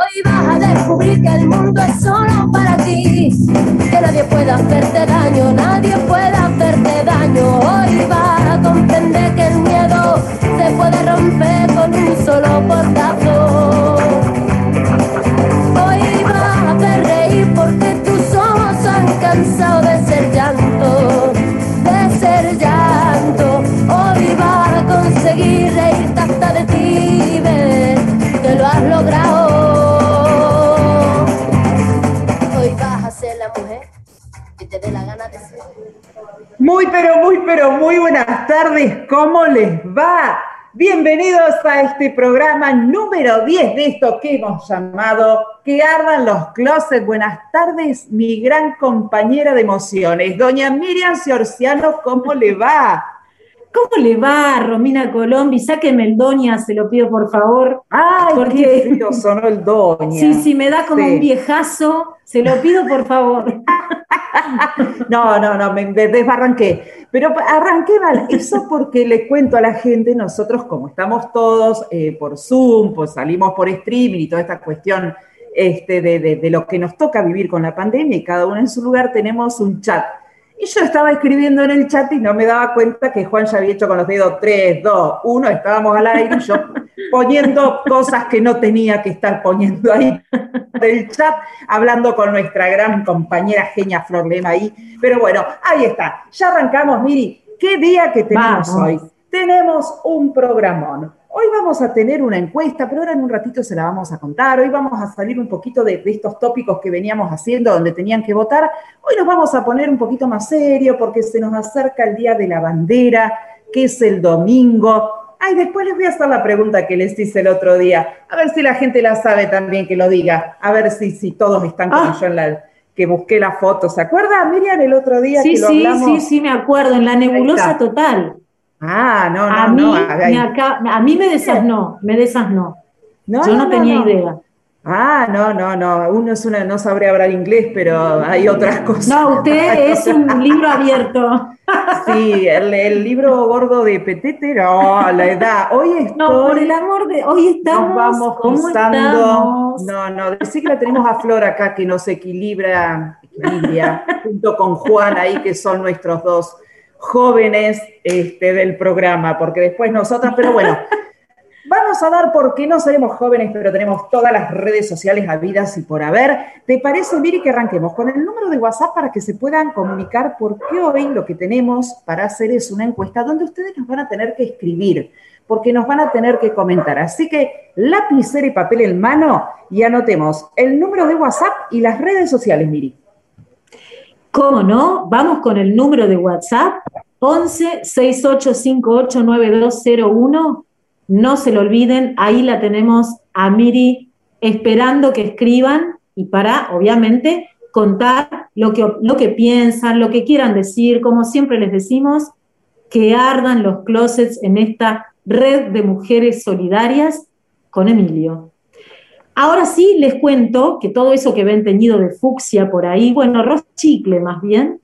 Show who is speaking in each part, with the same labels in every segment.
Speaker 1: Hoy vas a descubrir que el mundo es solo para ti, que nadie pueda hacerte daño, nadie pueda hacerte daño. Hoy vas a comprender que el miedo se puede romper con un solo portazo.
Speaker 2: Muy, pero muy, pero muy buenas tardes. ¿Cómo les va? Bienvenidos a este programa número 10 de esto que hemos llamado Que ardan los closets. Buenas tardes, mi gran compañera de emociones, doña Miriam Ciorciano, ¿cómo le va?
Speaker 3: ¿Cómo le va, Romina Colombi? Sáqueme el doña, se lo pido por favor.
Speaker 2: Ay, porque qué sonó el doña.
Speaker 3: Sí, sí, me da como un viejazo. Se lo pido por favor.
Speaker 2: No, no, no, me desbarranqué. Pero arranqué mal. Eso porque le cuento a la gente, nosotros como estamos todos eh, por Zoom, pues salimos por streaming y toda esta cuestión este, de, de lo que nos toca vivir con la pandemia y cada uno en su lugar tenemos un chat y yo estaba escribiendo en el chat y no me daba cuenta que Juan ya había hecho con los dedos 3, 2, 1, estábamos al aire y yo poniendo cosas que no tenía que estar poniendo ahí del chat, hablando con nuestra gran compañera Genia Flor Lema ahí. Pero bueno, ahí está. Ya arrancamos, Miri. ¿Qué día que tenemos hoy? Tenemos un programón. Hoy vamos a tener una encuesta, pero ahora en un ratito se la vamos a contar. Hoy vamos a salir un poquito de, estos tópicos que veníamos haciendo donde tenían que votar. Hoy nos vamos a poner un poquito más serio porque se nos acerca el Día de la Bandera, que es el domingo. Ay, después les voy a hacer la pregunta que les hice el otro día. A ver si la gente la sabe también que lo diga. A ver si, si todos están como ah. yo en la que busqué la foto. ¿Se acuerda, Miriam, el otro día
Speaker 3: que lo hablamos? Sí, sí, sí, me acuerdo, en la nebulosa total.
Speaker 2: Ah, no, no,
Speaker 3: a mí, Me a mí me desasnó, me desasnó. No, Yo no, tenía idea.
Speaker 2: Ah, no, no, no. Uno es una, no sabría hablar inglés, pero hay otras cosas.
Speaker 3: No, usted es un libro abierto.
Speaker 2: Sí, el, libro gordo de Petete, no, la edad. Hoy estoy,
Speaker 3: No, por el amor de. Hoy estamos.
Speaker 2: Nos vamos cruzando. No, no, decir que la tenemos a Flor acá que nos equilibra, equilibra, junto con Juan ahí, que son nuestros dos jóvenes este, del programa, porque después nosotras, pero bueno, vamos a dar porque no seremos jóvenes, pero tenemos todas las redes sociales habidas y por haber. ¿Te parece, Miri, que arranquemos con el número de WhatsApp para que se puedan comunicar? Porque hoy lo que tenemos para hacer es una encuesta donde ustedes nos van a tener que escribir, porque nos van a tener que comentar. Así que lapicera y papel en mano y anotemos el número de WhatsApp y las redes sociales, Miri.
Speaker 3: ¿Cómo no? Vamos con el número de WhatsApp, 11 6858 9201. No se lo olviden, ahí la tenemos a Miri esperando que escriban y para, obviamente, contar lo que, lo que piensan, lo que quieran decir, como siempre les decimos, que ardan los closets en esta red de mujeres solidarias con Emilio. Ahora sí les cuento que todo eso que ven teñido de fucsia por ahí, bueno, chicle más bien,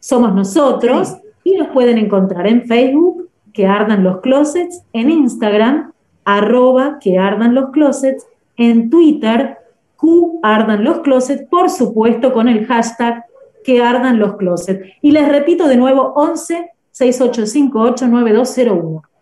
Speaker 3: somos nosotros y nos pueden encontrar en Facebook, que ardan los closets, en Instagram, arroba que ardan los closets, en Twitter, Q ardan los closets, por supuesto con el hashtag que ardan los closets. Y les repito de nuevo, 11 6858 9201.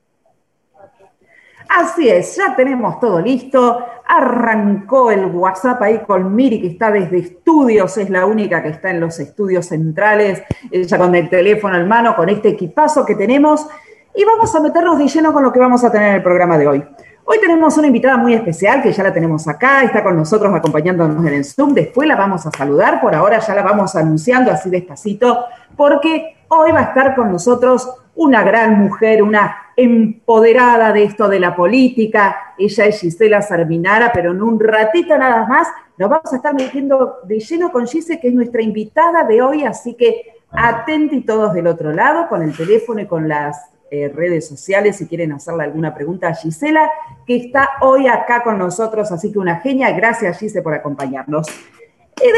Speaker 2: Así es, ya tenemos todo listo. Arrancó el WhatsApp ahí con Miri, que está desde estudios, es la única que está en los estudios centrales, ella con el teléfono en mano, con este equipazo que tenemos. Y vamos a meternos de lleno con lo que vamos a tener en el programa de hoy. Hoy tenemos una invitada muy especial que ya la tenemos acá, está con nosotros acompañándonos en el Zoom. Después la vamos a saludar, por ahora ya la vamos anunciando así despacito, porque hoy va a estar con nosotros una gran mujer, una empoderada de esto de la política. Ella es Gisela Sarminara, pero en un ratito nada más nos vamos a estar metiendo de lleno con Gise, que es nuestra invitada de hoy, así que Atenti todos del otro lado, con el teléfono y con las eh, redes sociales si quieren hacerle alguna pregunta a Gisela, que está hoy acá con nosotros, así que una genia. Gracias, Gise, por acompañarnos.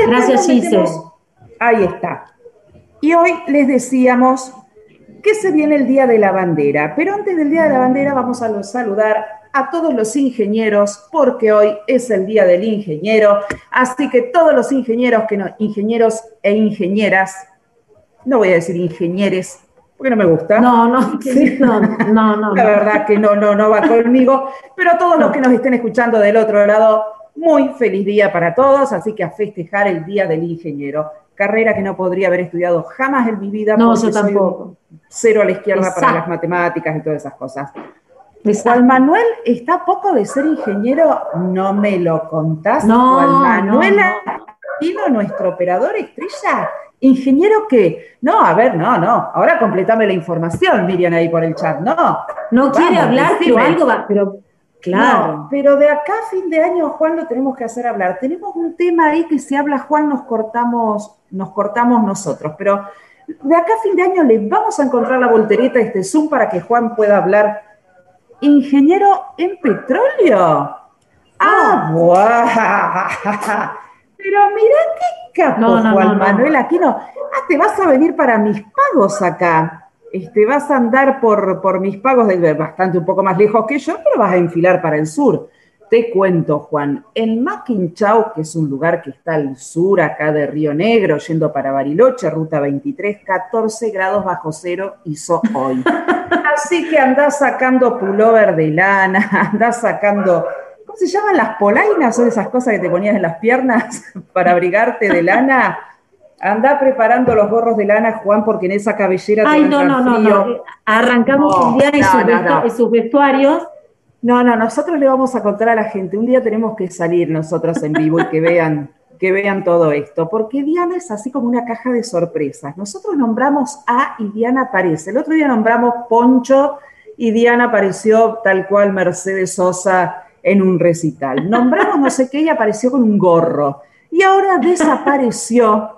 Speaker 3: Gracias, Gise.
Speaker 2: Ahí está. Y hoy les decíamos que se viene el Día de la Bandera, pero antes del Día de la Bandera vamos a saludar a todos los ingenieros, porque hoy es el Día del Ingeniero, así que todos los ingenieros, que no, ingenieros e ingenieras, no voy a decir ingenieres, porque no me gusta.
Speaker 3: No, no, no, no,
Speaker 2: La verdad que no, no, no va conmigo, pero a todos los que nos estén escuchando del otro lado, muy feliz día para todos, así que a festejar el Día del Ingeniero carrera que no podría haber estudiado jamás en mi vida.
Speaker 3: No, yo tampoco.
Speaker 2: cero a la izquierda para las matemáticas y todas esas cosas. Juan Manuel está poco de ser ingeniero, no me lo contás.
Speaker 3: No,
Speaker 2: Juan Manuel no, nuestro operador estrella. ¿Ingeniero qué? No, a ver, no, no. Ahora completame la información, Miriam, ahí por el chat. No.
Speaker 3: No quiere hablar, pero algo va, pero Claro.
Speaker 2: pero de acá a fin de año, Juan, lo tenemos que hacer hablar. Tenemos un tema ahí que si habla Juan nos cortamos, nos cortamos nosotros, pero de acá a fin de año le vamos a encontrar la voltereta a este Zoom para que Juan pueda hablar. Ingeniero en petróleo. Ah, guau. Pero mira qué capo, Juan Manuel Aquino. Ah, te vas a venir para mis pagos acá este, vas a andar por, por mis pagos, de, bastante un poco más lejos que yo, pero vas a enfilar para el sur. Te cuento, Juan, en Maquinchau, que es un lugar que está al sur acá de Río Negro, yendo para Bariloche, ruta 23, 14 grados bajo cero hizo hoy. Así que andás sacando pullover de lana, andás sacando, ¿cómo se llaman las polainas? Son esas cosas que te ponías en las piernas para abrigarte de lana. Anda preparando los gorros de lana, Juan, porque en esa cabellera
Speaker 3: Ay, no, no, no, no, Arrancamos un día en, sus vestuarios.
Speaker 2: No, no, nosotros le vamos a contar a la gente. Un día tenemos que salir nosotros en vivo y que vean, que vean todo esto, porque Diana es así como una caja de sorpresas. Nosotros nombramos A y Diana aparece. El otro día nombramos Poncho y Diana apareció tal cual Mercedes Sosa en un recital. Nombramos no sé qué y apareció con un gorro. Y ahora desapareció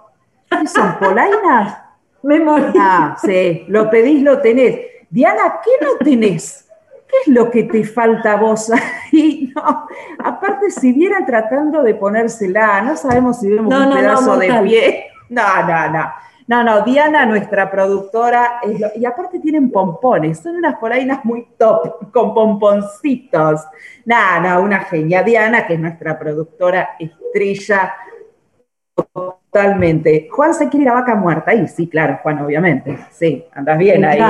Speaker 2: ¿Qué son polainas?
Speaker 3: Me
Speaker 2: Ah, sí, lo pedís, lo tenés. Diana, ¿qué no tenés? ¿Qué es lo que te falta a vos ahí? No, aparte, si vieran tratando de ponérsela, no sabemos si vemos un pedazo de pie. No, no, no. No, no, Diana, nuestra productora, y aparte tienen pompones, son unas polainas muy top, con pomponcitos. Nada, no, una genia. Diana, que es nuestra productora estrella, Totalmente. Juan se quiere ir a vaca muerta. Ahí sí, claro, Juan, obviamente. Sí, andas bien ahí.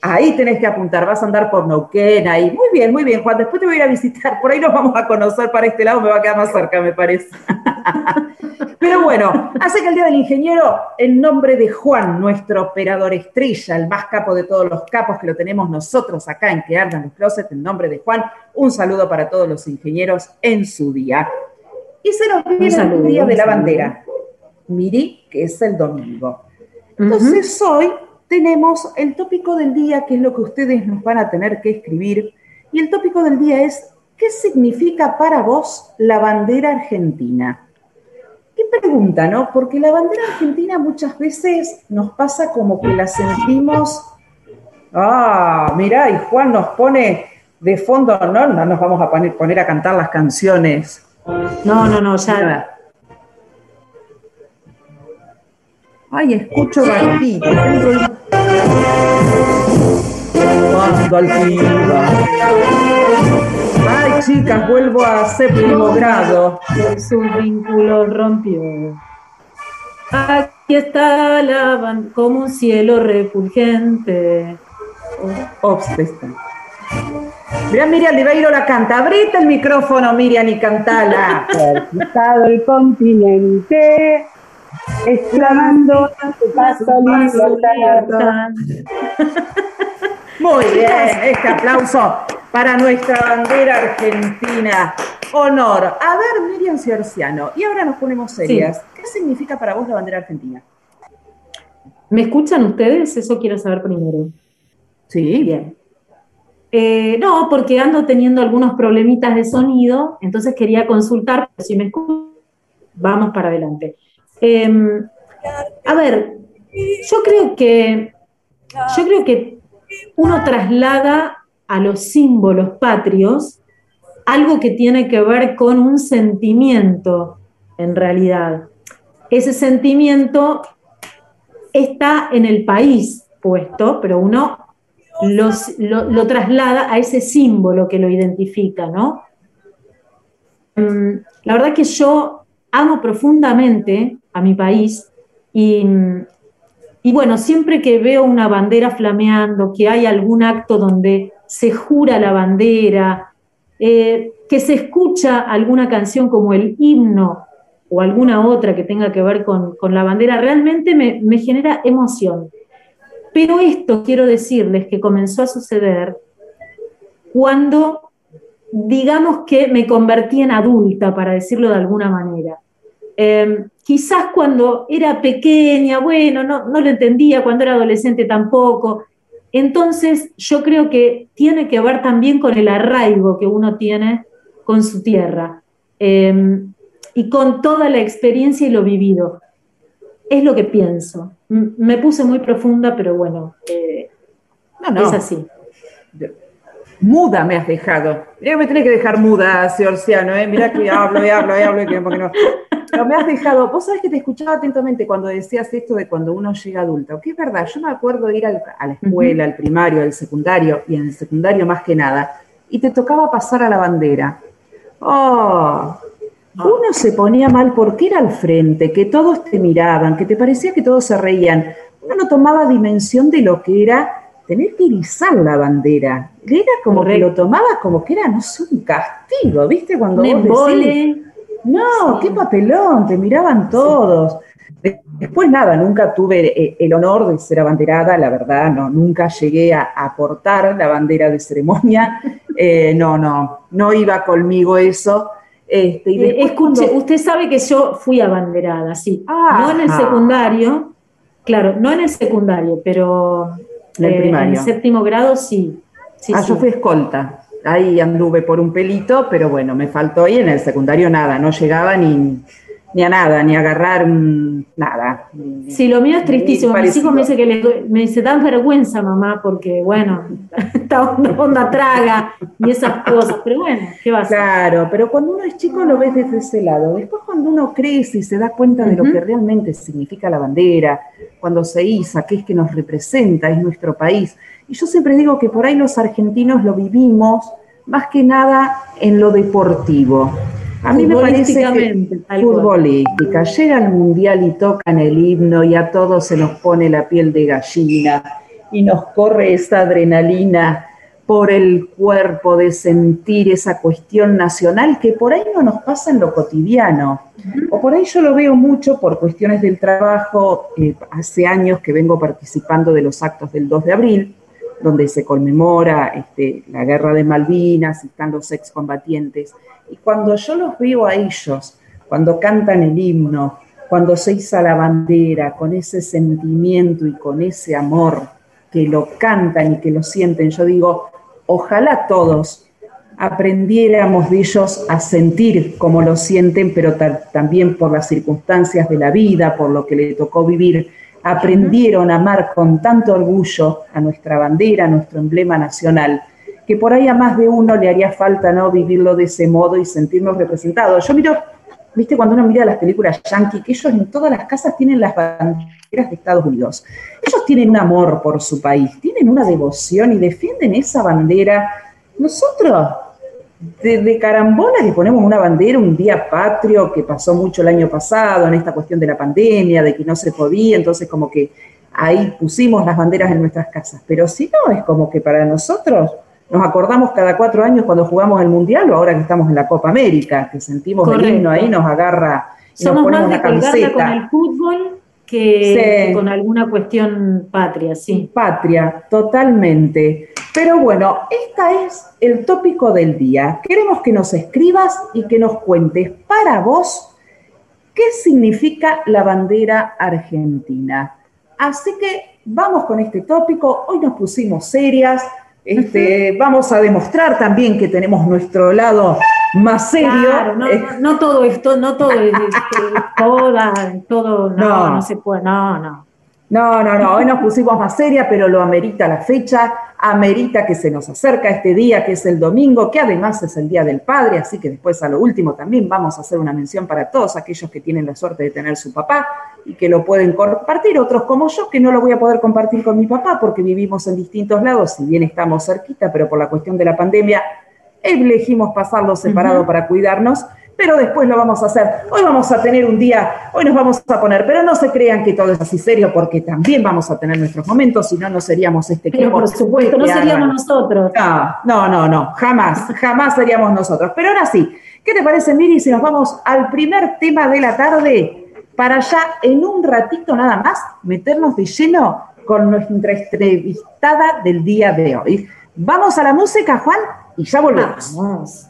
Speaker 2: ahí tenés que apuntar. Vas a andar por Neuquén, ahí. Muy bien, muy bien, Juan. Después te voy a ir a visitar. Por ahí nos vamos a conocer para este lado. Me va a quedar más cerca, me parece. Pero bueno, hace que el Día del Ingeniero, en nombre de Juan, nuestro operador estrella, el más capo de todos los capos que lo tenemos nosotros acá en Que Ardan los Closet, en nombre de Juan, un saludo para todos los ingenieros en su día. Y se nos viene el Día de la Bandera. Miri, que es el domingo. Entonces hoy tenemos el tópico del día, que es lo que ustedes nos van a tener que escribir, y el tópico del día es, ¿qué significa para vos la bandera argentina? Qué pregunta, ¿no? Porque la bandera argentina muchas veces nos pasa como que la sentimos, ah, mirá, y Juan nos pone de fondo, no, no nos vamos a poner, poner a cantar las canciones.
Speaker 3: No, no, no, ya.
Speaker 2: Ay, escucho bajito. Cuando Ay, chicas, vuelvo a séptimo grado.
Speaker 3: Su vínculo rompió. Aquí está la como un cielo refulgente.
Speaker 2: Obsesta. Mira, Miriam Ribeiro la canta. Abrite el micrófono, Miriam, y cantala.
Speaker 4: El continente exclamando su paso
Speaker 2: Muy bien, este aplauso para nuestra bandera argentina. Honor. A ver, Miriam Ciorciano, y ahora nos ponemos serias. ¿Qué significa para vos la bandera argentina?
Speaker 3: ¿Me escuchan ustedes? Eso quiero saber primero.
Speaker 2: Sí. Bien.
Speaker 3: Eh, no, porque ando teniendo algunos problemitas de sonido, entonces quería consultar, si me escuchan, vamos para adelante. Em, a ver, yo creo que yo creo que uno traslada a los símbolos patrios algo que tiene que ver con un sentimiento en realidad. Ese sentimiento está en el país puesto, pero uno lo, traslada a ese símbolo que lo identifica, ¿no? Mm, la verdad que yo amo profundamente a mi país y, y bueno, siempre que veo una bandera flameando, que hay algún acto donde se jura la bandera, eh, que se escucha alguna canción como el himno o alguna otra que tenga que ver con, la bandera, realmente me, me, genera emoción. Pero esto quiero decirles que comenzó a suceder cuando, digamos que me convertí en adulta, para decirlo de alguna manera. Em, quizás cuando era pequeña, bueno, no, no lo entendía, cuando era adolescente tampoco. Entonces yo creo que tiene que ver también con el arraigo que uno tiene con su tierra. Em, y con toda la experiencia y lo vivido. Es lo que pienso. me puse muy profunda, pero bueno, eh, es así.
Speaker 2: Muda me has dejado. me tenés que dejar muda, Seorciano, ¿eh? Mirá que hablo y hablo y hablo y que no. Pero me has dejado. Vos sabés que te escuchaba atentamente cuando decías esto de cuando uno llega adulto. Que es verdad, yo me acuerdo ir a la escuela, al primario, al secundario, y en el secundario más que nada, y te tocaba pasar a la bandera. Oh, uno se ponía mal porque era al frente, que todos te miraban, que te parecía que todos se reían. Uno no tomaba dimensión de lo que era tener que irizar la bandera. Era como que lo tomaba como que era, no sé, un castigo, ¿viste? Cuando vos decís, no, qué papelón, te miraban todos. Después nada, nunca tuve eh, el honor de ser abanderada, la verdad, no, nunca llegué a aportar la bandera de ceremonia, eh, no, no, no iba conmigo eso.
Speaker 3: Este, eh, escuche, usted sabe que yo fui abanderada, sí. no en el secundario, claro, no en el secundario, pero en el, eh, en el séptimo grado sí. sí
Speaker 2: ah, yo fui escolta. Ahí anduve por un pelito, pero bueno, me faltó y en el secundario nada, no llegaba ni, ni a nada, ni a agarrar nada.
Speaker 3: sí, lo mío es tristísimo. Mis hijos me dicen que les, me dice, dan vergüenza, mamá, porque bueno, está onda, traga y esas cosas. Pero bueno, ¿qué va a
Speaker 2: hacer? Claro, pero cuando uno es chico lo ves desde ese lado. Después cuando uno crece y se da cuenta de lo que realmente significa la bandera, cuando se iza, qué es que nos representa, es nuestro país. Y yo siempre digo que por ahí los argentinos lo vivimos más que nada en lo deportivo. A mí me parece que futbolística. Llega al mundial y tocan el himno y a todos se nos pone la piel de gallina y nos corre esa adrenalina por el cuerpo de sentir esa cuestión nacional que por ahí no nos pasa en lo cotidiano. O por ahí yo lo veo mucho por cuestiones del trabajo. Eh, hace años que vengo participando de los actos del 2 de abril, donde se conmemora este, la guerra de Malvinas están los excombatientes. Y cuando yo los veo a ellos, cuando cantan el himno, cuando se iza la bandera, con ese sentimiento y con ese amor que lo cantan y que lo sienten, yo digo, ojalá todos aprendiéramos de ellos a sentir como lo sienten, pero también por las circunstancias de la vida, por lo que le tocó vivir, aprendieron a amar con tanto orgullo a nuestra bandera, a nuestro emblema nacional que por ahí a más de uno le haría falta no vivirlo de ese modo y sentirnos representados. Yo miro, viste, cuando uno mira las películas yankee, que ellos en todas las casas tienen las banderas de Estados Unidos. Ellos tienen un amor por su país, tienen una devoción y defienden esa bandera. Nosotros, de, carambola le ponemos una bandera un día patrio que pasó mucho el año pasado en esta cuestión de la pandemia, de que no se podía, entonces como que ahí pusimos las banderas en nuestras casas. Pero si no, es como que para nosotros nos acordamos cada cuatro años cuando jugamos el Mundial o ahora que estamos en la Copa América, que sentimos el himno ahí, nos agarra
Speaker 3: y Somos nos más de con el fútbol que con alguna cuestión patria, sí.
Speaker 2: Patria, totalmente. Pero bueno, este es el tópico del día. Queremos que nos escribas y que nos cuentes para vos qué significa la bandera argentina. Así que vamos con este tópico. Hoy nos pusimos serias, este, vamos a demostrar también que tenemos nuestro lado más serio.
Speaker 3: no, todo esto, no todo, todo, no, no, se puede, no, no.
Speaker 2: No, no, no, hoy nos pusimos más seria, pero lo amerita la fecha, amerita que se nos acerca este día, que es el domingo, que además es el Día del Padre, así que después a lo último también vamos a hacer una mención para todos aquellos que tienen la suerte de tener su papá y que lo pueden compartir, otros como yo, que no lo voy a poder compartir con mi papá porque vivimos en distintos lados, si bien estamos cerquita, pero por la cuestión de la pandemia elegimos pasarlo separado para cuidarnos pero después lo vamos a hacer. Hoy vamos a tener un día, hoy nos vamos a poner, pero no se crean que todo es así serio, porque también vamos a tener nuestros momentos, si no, no seríamos este
Speaker 3: equipo. por supuesto, no seríamos nosotros.
Speaker 2: No, no, no, jamás, jamás seríamos nosotros. Pero ahora sí, ¿qué te parece, Miri, si nos vamos al primer tema de la tarde, para ya en un ratito nada más meternos de lleno con nuestra entrevistada del día de hoy? Vamos a la música, Juan, y ya volvemos. Vamos.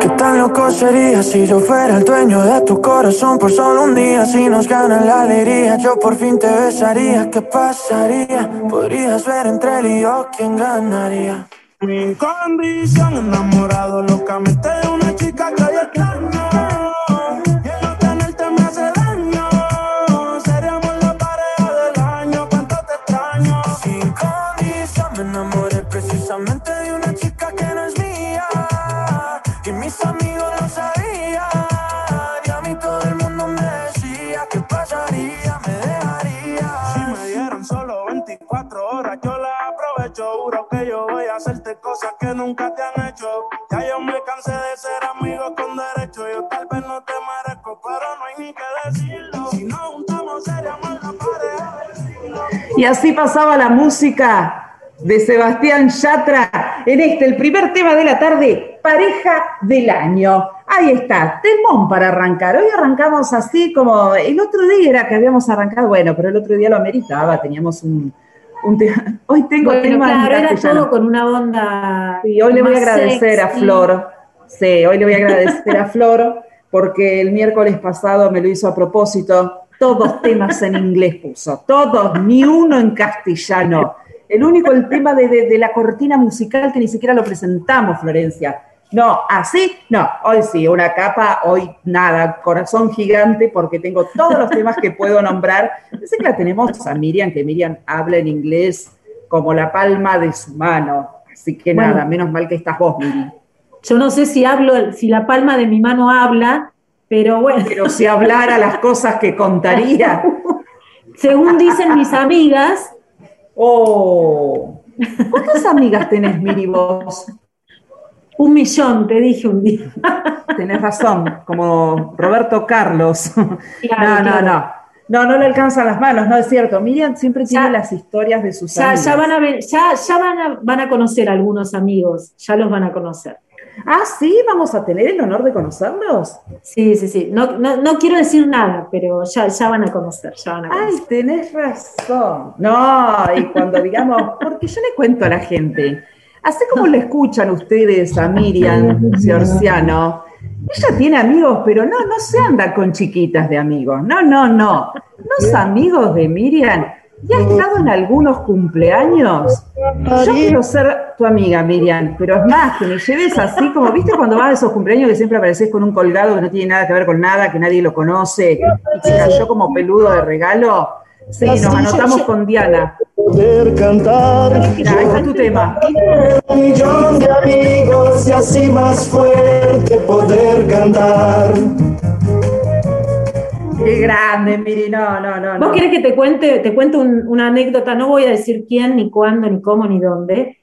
Speaker 5: ¿Qué tan loco sería si yo fuera el dueño de tu corazón por solo un día? Si nos gana la alegría, yo por fin te besaría. ¿Qué pasaría? Podrías ver entre él y yo quién ganaría. Mi condición enamorado locamente de una chica que hay extraño.
Speaker 2: Y así pasaba la música de Sebastián Yatra en este, el primer tema de la tarde, pareja del año. Ahí está, temón para arrancar. Hoy arrancamos así como el otro día era que habíamos arrancado, bueno, pero el otro día lo ameritaba, teníamos un, Hoy tengo
Speaker 3: bueno, claro, era todo con una onda.
Speaker 2: Sí, hoy le voy a agradecer a Flor. Sí, hoy le voy a agradecer a Flor porque el miércoles pasado me lo hizo a propósito. Todos temas en inglés puso, todos, ni uno en castellano. El único, el tema de, de la cortina musical que ni siquiera lo presentamos, Florencia. No, así, no, hoy sí, una capa, hoy nada, corazón gigante porque tengo todos los temas que puedo nombrar. Sé que la tenemos a Miriam, que Miriam habla en inglés como la palma de su mano. Así que nada, menos mal que estás vos, Miriam.
Speaker 3: Yo no sé si hablo, si la palma de mi mano habla, pero bueno.
Speaker 2: Pero si hablara las cosas que contaría.
Speaker 3: Según dicen mis amigas.
Speaker 2: Oh. ¿Cuántas amigas tenés, Miri, vos?
Speaker 3: Un millón, te dije un día.
Speaker 2: Tenés razón, como Roberto Carlos. no, no, no. No, no le alcanzan las manos, no es cierto. Miriam siempre tiene las historias de sus
Speaker 3: ya, Ya van a ver, ya, ya van, a, van a conocer algunos amigos, ya los van a conocer.
Speaker 2: Ah, sí, vamos a tener el honor de conocerlos.
Speaker 3: Sí, sí, sí. No, no, no quiero decir nada, pero ya, ya van a conocer, ya van a conocer.
Speaker 2: Ay, tenés razón. No, y cuando digamos, porque yo le cuento a la gente Así como le escuchan ustedes a Miriam Ciorciano, ella tiene amigos, pero no, no se anda con chiquitas de amigos. No, no, no. Los amigos de Miriam. ¿Y ha estado en algunos cumpleaños? Yo quiero ser tu amiga, Miriam, pero es más, que me lleves así como, ¿viste cuando vas a esos cumpleaños que siempre apareces con un colgado que no tiene nada que ver con nada, que nadie lo conoce y que cayó como peludo de regalo? Sí, nos anotamos con Diana.
Speaker 5: Poder cantar.
Speaker 2: Mira, ahí está tu tema.
Speaker 5: Un millón de amigos y así más fuerte poder cantar.
Speaker 2: Qué grande, Miri, no, no, no.
Speaker 3: ¿Vos querés que te cuente, te cuente una anécdota? No voy a decir quién, ni cuándo, ni cómo, ni dónde.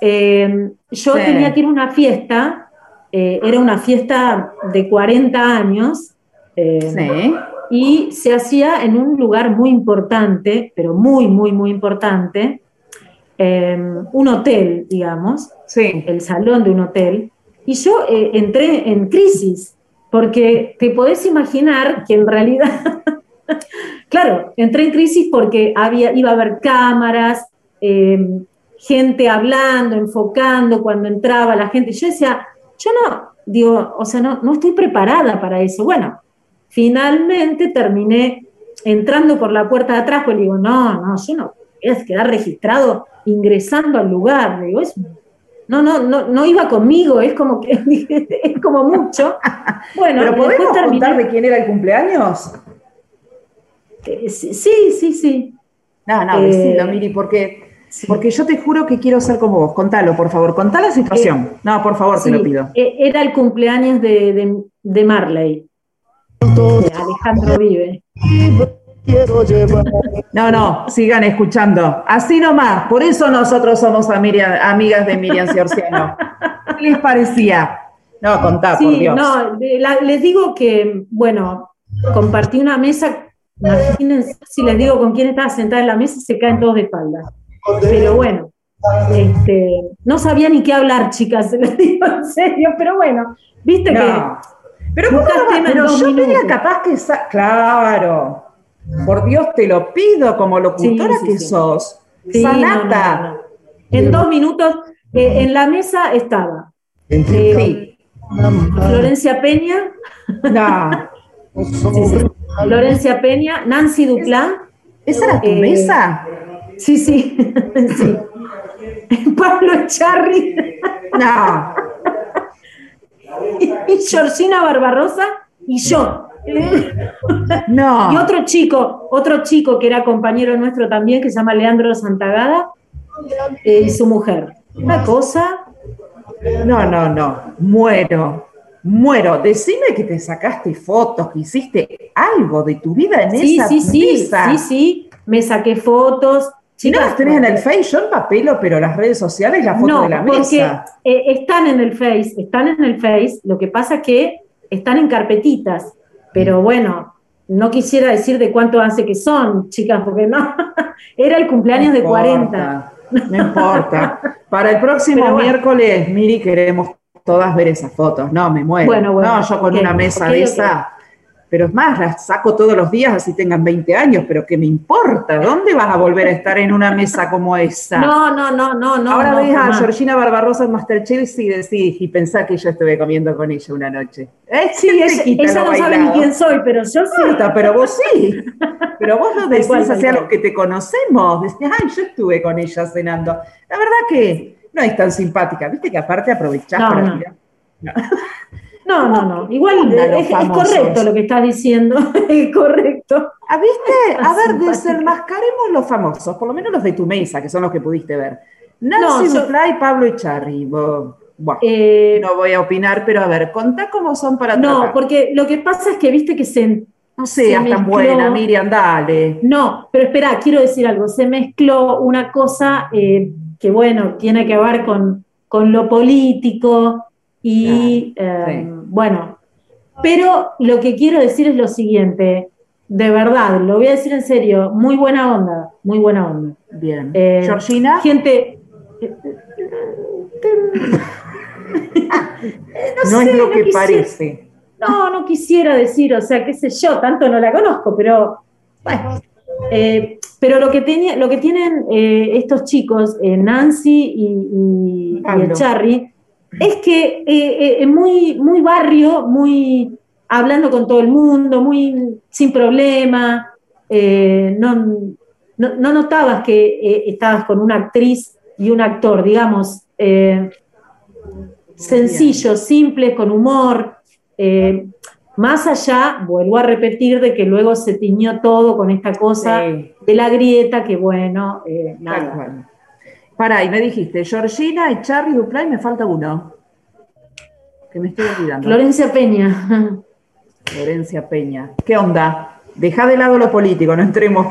Speaker 3: Eh, yo tenía que ir a una fiesta, eh, era una fiesta de 40 años. Eh, sí y se hacía en un lugar muy importante, pero muy, muy, muy importante, em, un hotel, digamos, sí. el salón de un hotel, y yo eh, entré en crisis, porque te podés imaginar que en realidad, claro, entré en crisis porque había, iba a haber cámaras, em, gente hablando, enfocando cuando entraba la gente. Yo decía, yo no, digo, o sea, no, no estoy preparada para eso. Bueno, Finalmente terminé entrando por la puerta de atrás, pues digo, no, no, yo no a quedar registrado ingresando al lugar. Digo, es no, no, no, no iba conmigo, es como que es como mucho. Bueno,
Speaker 2: ¿Pero podemos
Speaker 3: terminé-
Speaker 2: contar de quién era el cumpleaños?
Speaker 3: eh, Sí, sí, sí.
Speaker 2: No, no,
Speaker 3: Eh,
Speaker 2: decilo, Miri, porque,
Speaker 3: sí.
Speaker 2: porque yo te juro que quiero ser como vos. Contalo, por favor. Contá la situación. no, por favor,
Speaker 3: Sí,
Speaker 2: te lo pido.
Speaker 3: eh, Era el cumpleaños de, de, de Marley. de Alejandro Vive.
Speaker 2: No, no, sigan escuchando. Así nomás. Por eso nosotros somos Miriam- amigas de Miriam Ciorciano. ¿Qué les parecía? No, contá, por Dios.
Speaker 3: no, de- la- les digo que, bueno, compartí una mesa, imagínense, si les digo con quién estaba sentada en la mesa, se caen todos de espaldas. Pero bueno, este, no sabía ni qué hablar, chicas, se les digo en serio, pero bueno, viste
Speaker 2: No. Pero ¿cómo no Pero yo
Speaker 3: minutos.
Speaker 2: capaz que... Claro. Por Dios, te lo pido como locutora
Speaker 3: Sí, sí,
Speaker 2: que
Speaker 3: sí.
Speaker 2: sos. Sanata.
Speaker 3: no, no, no. En dos minutos, eh, en la mesa estaba eh,
Speaker 2: Sí.
Speaker 3: Florencia Peña,
Speaker 2: No.
Speaker 3: Florencia Peña, Nancy Duplá,
Speaker 2: ¿Esa era tu
Speaker 3: Eh,
Speaker 2: mesa?
Speaker 3: Sí, sí, sí. Pablo Charri
Speaker 2: No.
Speaker 3: y Georgina Barbarosa y yo.
Speaker 2: No.
Speaker 3: Y otro chico, otro chico que era compañero nuestro también, que se llama Leandro Santagada, eh, y su mujer. Una cosa,
Speaker 2: No, no, no. Muero. Muero. Decime que te sacaste fotos, que hiciste algo de tu vida en
Speaker 3: sí,
Speaker 2: esa
Speaker 3: sí, sí, sí, sí, me saqué fotos.
Speaker 2: Si no las tenés en el Face, yo empapelo, pero las redes sociales, la foto
Speaker 3: No,
Speaker 2: de la
Speaker 3: porque
Speaker 2: mesa.
Speaker 3: eh, están en el Face, están en el Face, lo que pasa que están en carpetitas, pero bueno, no quisiera decir de cuánto hace que son, chicas, porque no, era el cumpleaños
Speaker 2: No
Speaker 3: de 40.
Speaker 2: importa, No importa. Para el próximo
Speaker 3: bueno.
Speaker 2: miércoles, Miri, queremos todas ver esas fotos. No, me muero.
Speaker 3: Bueno, bueno,
Speaker 2: no, yo con una mesa de
Speaker 3: ok.
Speaker 2: esa. Pero es más, las saco todos los días así tengan 20 años, pero ¿qué me importa? ¿Dónde vas a volver a estar en una mesa como esa?
Speaker 3: No, no, no, no, no.
Speaker 2: Ahora
Speaker 3: no,
Speaker 2: ves a. Georgina Barbarosa en Masterchef y decís, y pensá que yo estuve comiendo con ella una noche. ¿Eh?
Speaker 3: Sí,
Speaker 2: ¿Quién te
Speaker 3: ella,
Speaker 2: quita
Speaker 3: ella
Speaker 2: lo
Speaker 3: no sabe ni quién soy, pero yo sí.
Speaker 2: importa, pero vos sí. Pero vos lo decís hacia los que te conocemos. Decís, ay, yo estuve con ella cenando. La verdad que no es tan simpática. Viste que aparte aprovechás
Speaker 3: No,
Speaker 2: para
Speaker 3: no.
Speaker 2: tirar.
Speaker 3: No, no, no. Igual
Speaker 2: onda
Speaker 3: eh, es, correcto lo que estás diciendo. Es correcto.
Speaker 2: Ah, ¿viste? A ver, desenmascaremos los famosos, por lo menos los de tu mesa, que son los que pudiste ver. Nancy
Speaker 3: No, yo-
Speaker 2: Duplá y Pablo Echarri. Vos- Bueno,
Speaker 3: Eh,
Speaker 2: no voy a opinar, pero a ver, contá cómo son para
Speaker 3: no, porque lo que pasa es que viste que se.
Speaker 2: No seas
Speaker 3: se
Speaker 2: tan buena, Miriam, dale.
Speaker 3: No, pero espera, quiero decir algo. Se mezcló una cosa eh, que, bueno, tiene que ver con, con lo político y, eh, bueno, pero lo que quiero decir es lo siguiente, de verdad, lo voy a decir en serio, muy buena onda, muy buena onda.
Speaker 2: Bien.
Speaker 3: Eh,
Speaker 2: Georgina.
Speaker 3: Gente,
Speaker 2: no es
Speaker 3: sé,
Speaker 2: lo
Speaker 3: no
Speaker 2: que
Speaker 3: quisiera-
Speaker 2: parece.
Speaker 3: No, no quisiera decir, o sea, qué sé yo, tanto no la conozco, pero bueno. Eh, pero lo que, tenía, lo que tienen eh, estos chicos, eh, Nancy y, y, y
Speaker 2: Pablo.
Speaker 3: Charry, es que eh, eh, es muy, muy barrio, muy hablando con todo el mundo, muy sin problema. eh, no, no, no notabas que eh, estabas con una actriz y un actor, digamos, sencillos, simples, con humor. más allá, vuelvo a repetir, de que luego se tiñó todo con esta cosa
Speaker 2: Sí,
Speaker 3: de la grieta, que bueno, nada.
Speaker 2: Pará, y me dijiste, Georgina, Echarri, Duplá, y me falta uno. Que me estoy olvidando.
Speaker 3: Florencia Peña.
Speaker 2: Florencia Peña. ¿Qué onda? Deja de lado lo político, no entremos.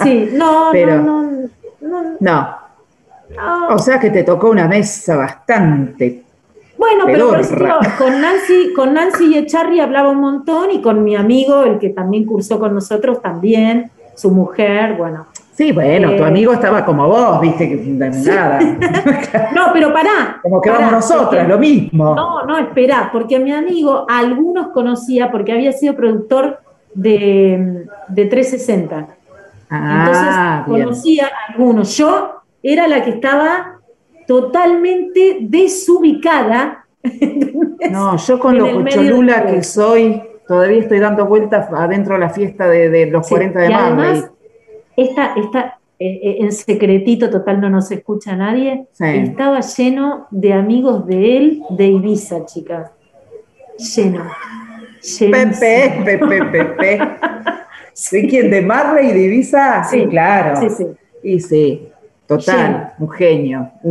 Speaker 3: Sí, no,
Speaker 2: Pero-
Speaker 3: no, no, no,
Speaker 2: No.
Speaker 3: no.
Speaker 2: O sea que te tocó una mesa bastante.
Speaker 3: Bueno, pero por digo, con Nancy, con Nancy y Echarri hablaba un montón y con mi amigo, el que también cursó con nosotros también, su mujer, bueno.
Speaker 2: Sí, bueno, tu
Speaker 3: Eh.
Speaker 2: amigo estaba como vos, viste, que nada.
Speaker 3: No, pero pará.
Speaker 2: como que
Speaker 3: pará,
Speaker 2: vamos nosotras,
Speaker 3: porque-
Speaker 2: lo mismo.
Speaker 3: No, no, espera, porque a mi amigo a algunos conocía porque había sido productor de, de 360.
Speaker 2: ah,
Speaker 3: Entonces
Speaker 2: bien.
Speaker 3: conocía a algunos. Yo era la que estaba totalmente desubicada.
Speaker 2: No, yo con lo
Speaker 3: de-
Speaker 2: que soy, todavía estoy dando vueltas adentro de la fiesta de, de los
Speaker 3: Sí,
Speaker 2: 40 de
Speaker 3: además, esta, esta, eh, eh, en secretito, total no nos escucha nadie,
Speaker 2: Sí.
Speaker 3: estaba lleno de amigos de él de Ibiza, chicas. Lleno. Llenísimo.
Speaker 2: Pepe, Pepe, Pepe. ¿De quién? ¿De Marley y de Ibiza? Sí,
Speaker 3: Sí,
Speaker 2: claro.
Speaker 3: Sí, sí.
Speaker 2: Y sí, total, un genio.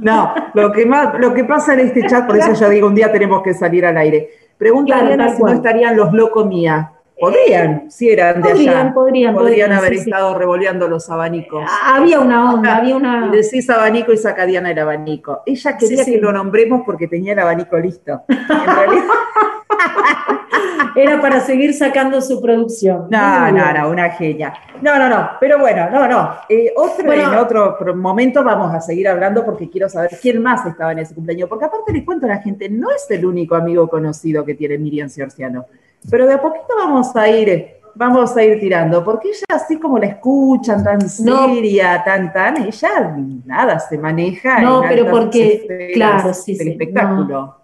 Speaker 2: No, lo que más, lo que pasa en este chat, por eso yo digo, un día tenemos que salir al aire. Pregunta
Speaker 3: Claro,
Speaker 2: Diana si no estarían los locos mía. Podrían, si eran de
Speaker 3: Podrían,
Speaker 2: allá.
Speaker 3: podrían, podrían,
Speaker 2: haber
Speaker 3: sí, sí.
Speaker 2: estado revoleando los abanicos.
Speaker 3: Había una onda, había una.
Speaker 2: Y decís abanico y saca Diana el abanico. Ella quería
Speaker 3: Sí, sí.
Speaker 2: que lo nombremos porque tenía el abanico listo. En realidad,
Speaker 3: Era para seguir sacando su producción.
Speaker 2: no, no, no, una genia. No, no, no, pero bueno, no, no. Eh, otro,
Speaker 3: Bueno.
Speaker 2: en otro momento vamos a seguir hablando porque quiero saber quién más estaba en ese cumpleaños. Porque aparte les cuento a la gente, no es el único amigo conocido que tiene Miriam Ciorciano. Pero de a poquito vamos a ir, vamos a ir tirando, porque ella así como la escuchan, tan
Speaker 3: No.
Speaker 2: seria, tan, tan, ella nada, se maneja
Speaker 3: No,
Speaker 2: en
Speaker 3: pero porque, claro, sí,
Speaker 2: del
Speaker 3: sí,
Speaker 2: espectáculo.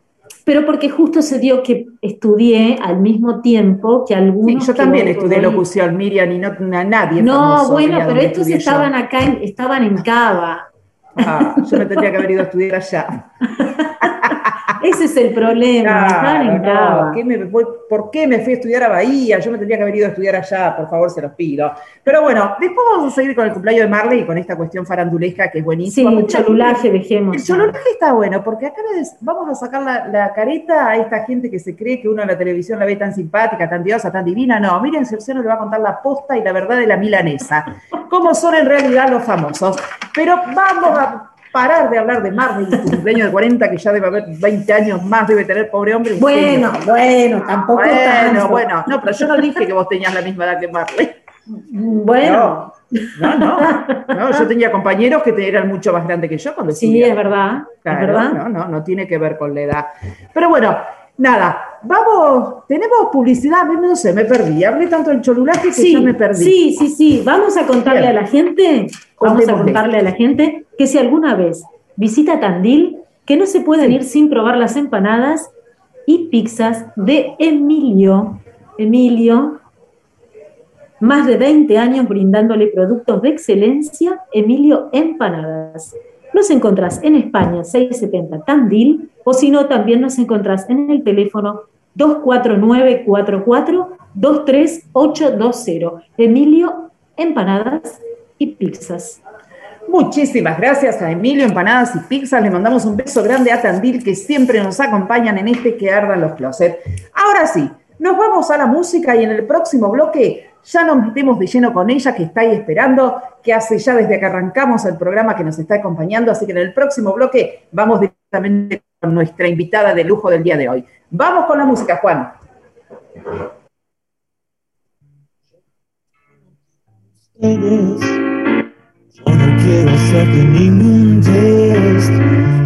Speaker 3: Pero porque justo se dio que estudié al mismo tiempo que
Speaker 2: Sí,
Speaker 3: algunos.
Speaker 2: yo también estudié locución, Miriam, y no a nadie.
Speaker 3: No,
Speaker 2: famoso
Speaker 3: bueno, pero estos
Speaker 2: yo.
Speaker 3: estaban acá, en- estaban en Cava.
Speaker 2: Ah, yo me tendría que haber ido a estudiar allá.
Speaker 3: Ese es el problema, en
Speaker 2: Claro,
Speaker 3: Cava.
Speaker 2: no, ¿qué me fue- ¿Por qué me fui a estudiar a Bahía? Yo me tendría que haber ido a estudiar allá, por favor, se los pido. Pero bueno, después vamos a seguir con el cumpleaños de Marley y con esta cuestión farandulesca que es
Speaker 3: Sí,
Speaker 2: buenísima.
Speaker 3: el
Speaker 2: Mucha gente-
Speaker 3: cholulaje, dejemos.
Speaker 2: El cholulaje está bueno, porque acá les vamos a sacar la, la careta a esta gente que se cree que uno en la televisión la ve tan simpática, tan diosa, tan divina. No, miren, Cerciano le va a contar la posta y la verdad de la milanesa. Cómo son en realidad los famosos. Pero vamos a parar de hablar de Marley y su cumpleaños de 40, que ya debe haber 20 años más, debe tener pobre hombre.
Speaker 3: Bueno, bueno, tampoco
Speaker 2: Bueno,
Speaker 3: tanto.
Speaker 2: bueno. No, pero yo no dije que vos tenías la misma edad que Marley.
Speaker 3: Bueno,
Speaker 2: No, no, no. Yo tenía compañeros que eran mucho más grandes que yo cuando
Speaker 3: sí,
Speaker 2: estudiaba.
Speaker 3: es verdad,
Speaker 2: Claro,
Speaker 3: es verdad.
Speaker 2: No, no, no tiene que ver con la edad. Pero bueno, nada, vamos, tenemos publicidad, no sé, me perdí. Hablé tanto del cholulaje que
Speaker 3: Sí,
Speaker 2: ya me perdí.
Speaker 3: sí, sí, sí. Vamos a contarle
Speaker 2: Bien.
Speaker 3: a la gente, vamos a contarle a la gente que si alguna vez visita Tandil, que no se pueden
Speaker 2: Sí.
Speaker 3: ir sin probar las empanadas y pizzas de Emilio. Emilio, más de 20 años brindándole productos de excelencia, Emilio Empanadas. Los encontrás en España 670 Tandil o si no, también nos encontrás en el teléfono 24944 23820. Emilio Empanadas y Pizzas.
Speaker 2: Muchísimas gracias a Emilio Empanadas y Pizzas. Le mandamos un beso grande a Tandil que siempre nos acompañan en este que ardan los closets. Ahora sí, nos vamos a la música y en el próximo bloque ya nos metemos de lleno con ella que está ahí esperando, que hace ya desde que arrancamos el programa que nos está acompañando. Así que en el próximo bloque vamos directamente con nuestra invitada de lujo del día de hoy. Vamos con la música, Juan.
Speaker 5: Yo no quiero hacerte ningún test.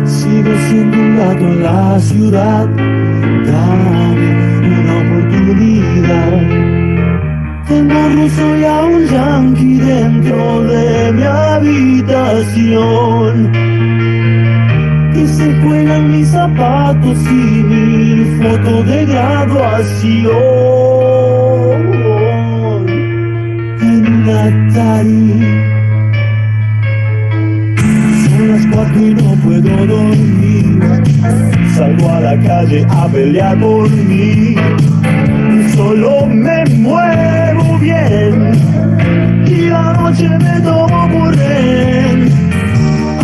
Speaker 5: Sigo siendo un gato en la ciudad. Dame una oportunidad. Tengo ruso y a un yankee dentro de mi habitación. Y se juegan mis zapatos y mi foto de graduación en un Y no puedo dormir. Salgo a la calle a pelear por mí. Solo me muevo bien y la noche me tomo por.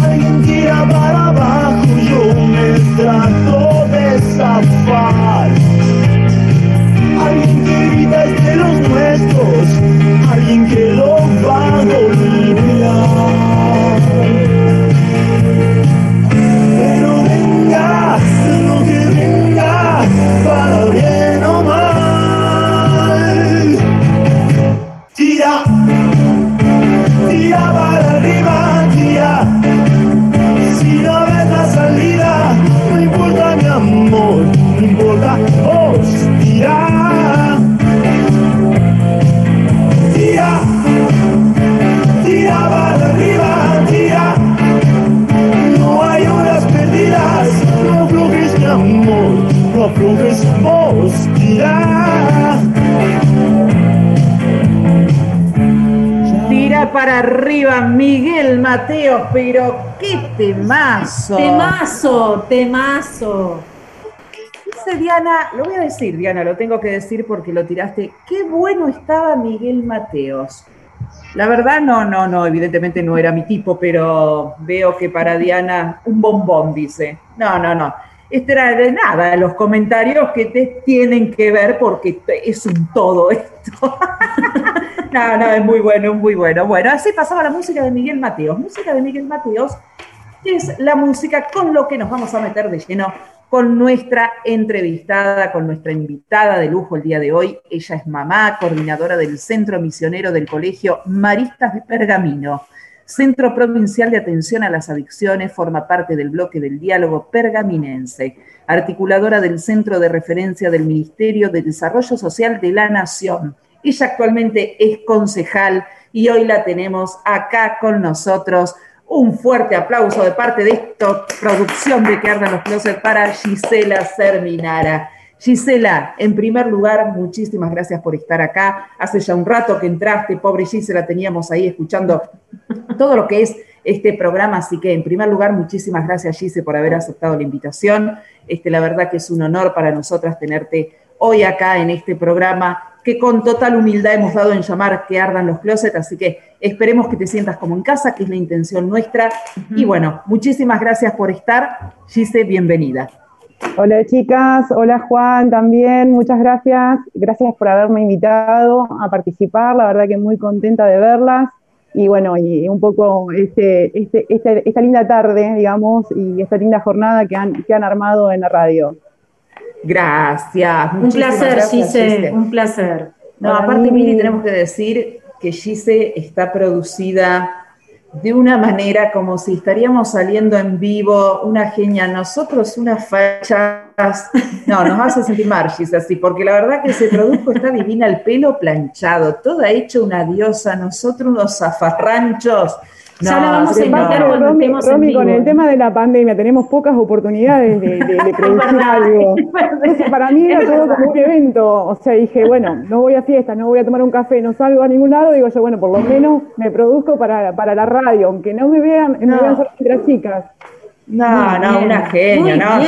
Speaker 5: Alguien tira para abajo, yo me trato de zafar. Alguien que grita es de los nuestros, alguien que lo va a golpear. Tira. Para arriba,
Speaker 2: Miguel Mateo, pero qué temazo.
Speaker 3: Temazo, temazo.
Speaker 2: Dice Diana, lo voy a decir, Diana, lo tengo que decir porque lo tiraste. Qué bueno estaba Miguel Mateos. La verdad, no, no, no, evidentemente no era mi tipo, pero veo que para Diana un bombón, dice. No, no, no. Este nada, los comentarios que te tienen que ver porque es un todo esto. no, no, es muy bueno, muy bueno. Bueno, así pasaba la música de Miguel Mateos. Música de Miguel Mateos es la música con lo que nos vamos a meter de lleno con nuestra entrevistada, con nuestra invitada de lujo el día de hoy. Ella es mamá, coordinadora del Centro Misionero del Colegio Maristas de Pergamino. Centro Provincial de Atención a las Adicciones, forma parte del bloque del diálogo pergaminense, articuladora del Centro de Referencia del Ministerio de Desarrollo Social de la Nación. Ella actualmente es concejal y hoy la tenemos acá con nosotros un fuerte aplauso de parte de esta producción de Que los para Gisela Serminara. Gisela, en primer lugar, muchísimas gracias por estar acá. Hace ya un rato que entraste, pobre Gisela, teníamos ahí escuchando todo lo que es este programa, así que en primer lugar, muchísimas gracias Gisela por haber aceptado la invitación. Este, la verdad que es un honor para nosotras tenerte hoy acá en este programa que con total humildad hemos dado en llamar que ardan los closets, así que esperemos que te sientas como en casa, que es la intención nuestra. Y bueno, muchísimas gracias por estar. Gise, bienvenida.
Speaker 4: Hola chicas, hola Juan también, muchas gracias. Gracias por haberme invitado a participar, la verdad que muy contenta de verlas. Y bueno, y un poco este, este, este esta linda tarde, digamos, y esta linda jornada que han, que han armado en la radio.
Speaker 2: Gracias.
Speaker 3: Un placer, Gise, un placer.
Speaker 2: No, aparte, Miri, tenemos que decir que Gise está producida de una manera como si estaríamos saliendo en vivo, una genia, nosotros unas fachas, no, nos hace sentir mal, Gise, así, porque la verdad que se produjo está divina, el pelo planchado, toda hecha una diosa, nosotros unos zafarranchos,
Speaker 3: ya la vamos a invitar cuando
Speaker 4: Romy, Romy con el tema de la pandemia tenemos pocas oportunidades de, de, producir algo. Entonces, para mí era todo como un evento. O sea, dije, bueno, no voy a fiestas, no voy a tomar un café, no salgo a ningún lado. Digo yo, bueno, por lo menos me produzco para, para la radio, aunque no me vean, no. me vean solo las chicas.
Speaker 2: No, no, una genia, no,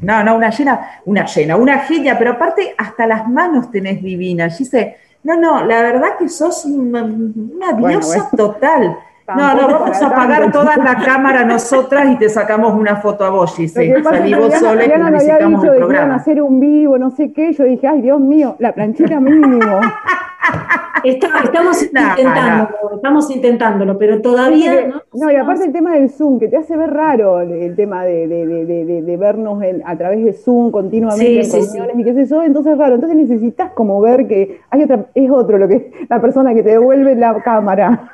Speaker 2: no, no, una llena, una llena, una genia, pero aparte hasta las manos tenés divinas, Gise. No, no, la verdad que sos una, diosa total. No, no, vamos a apagar toda la cámara nosotras y te sacamos una foto a vos, Giselle. Salimos sola y publicitamos el programa.
Speaker 4: hacer un vivo, no sé qué. Yo dije, ay, Dios mío, la planchita mínimo.
Speaker 3: estamos intentando, estamos intentándolo, pero todavía no.
Speaker 4: No, y aparte el tema del Zoom, que te hace ver raro el tema de, de, de, de vernos a través de Zoom continuamente en reuniones y qué sé yo, entonces es raro. Entonces necesitas como ver que hay otra, es otro lo que la persona que te devuelve la cámara.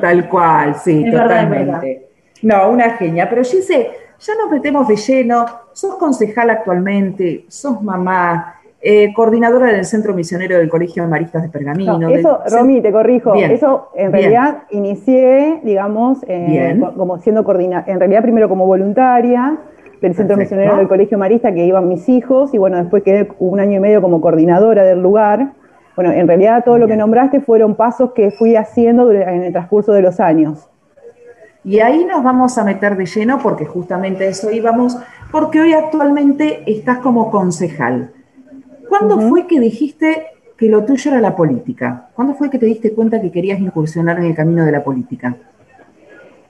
Speaker 2: Tal cual, sí, totalmente. no, una genia. Pero Gise, ya nos metemos de lleno. Sos concejal actualmente, sos mamá, eh, coordinadora del Centro Misionero del Colegio de Maristas de Pergamino.
Speaker 4: eso, Romy, te corrijo. eso en realidad inicié, digamos, eh, como siendo coordinadora, en realidad primero como voluntaria del Centro Misionero del Colegio Marista, que iban mis hijos, y bueno, después quedé un año y medio como coordinadora del lugar. Bueno, en realidad todo lo que nombraste fueron pasos que fui haciendo en el transcurso de los años.
Speaker 2: Y ahí nos vamos a meter de lleno porque justamente eso íbamos, porque hoy actualmente estás como concejal. ¿Cuándo fue que dijiste que lo tuyo era la política? ¿Cuándo fue que te diste cuenta que querías incursionar en el camino de la política?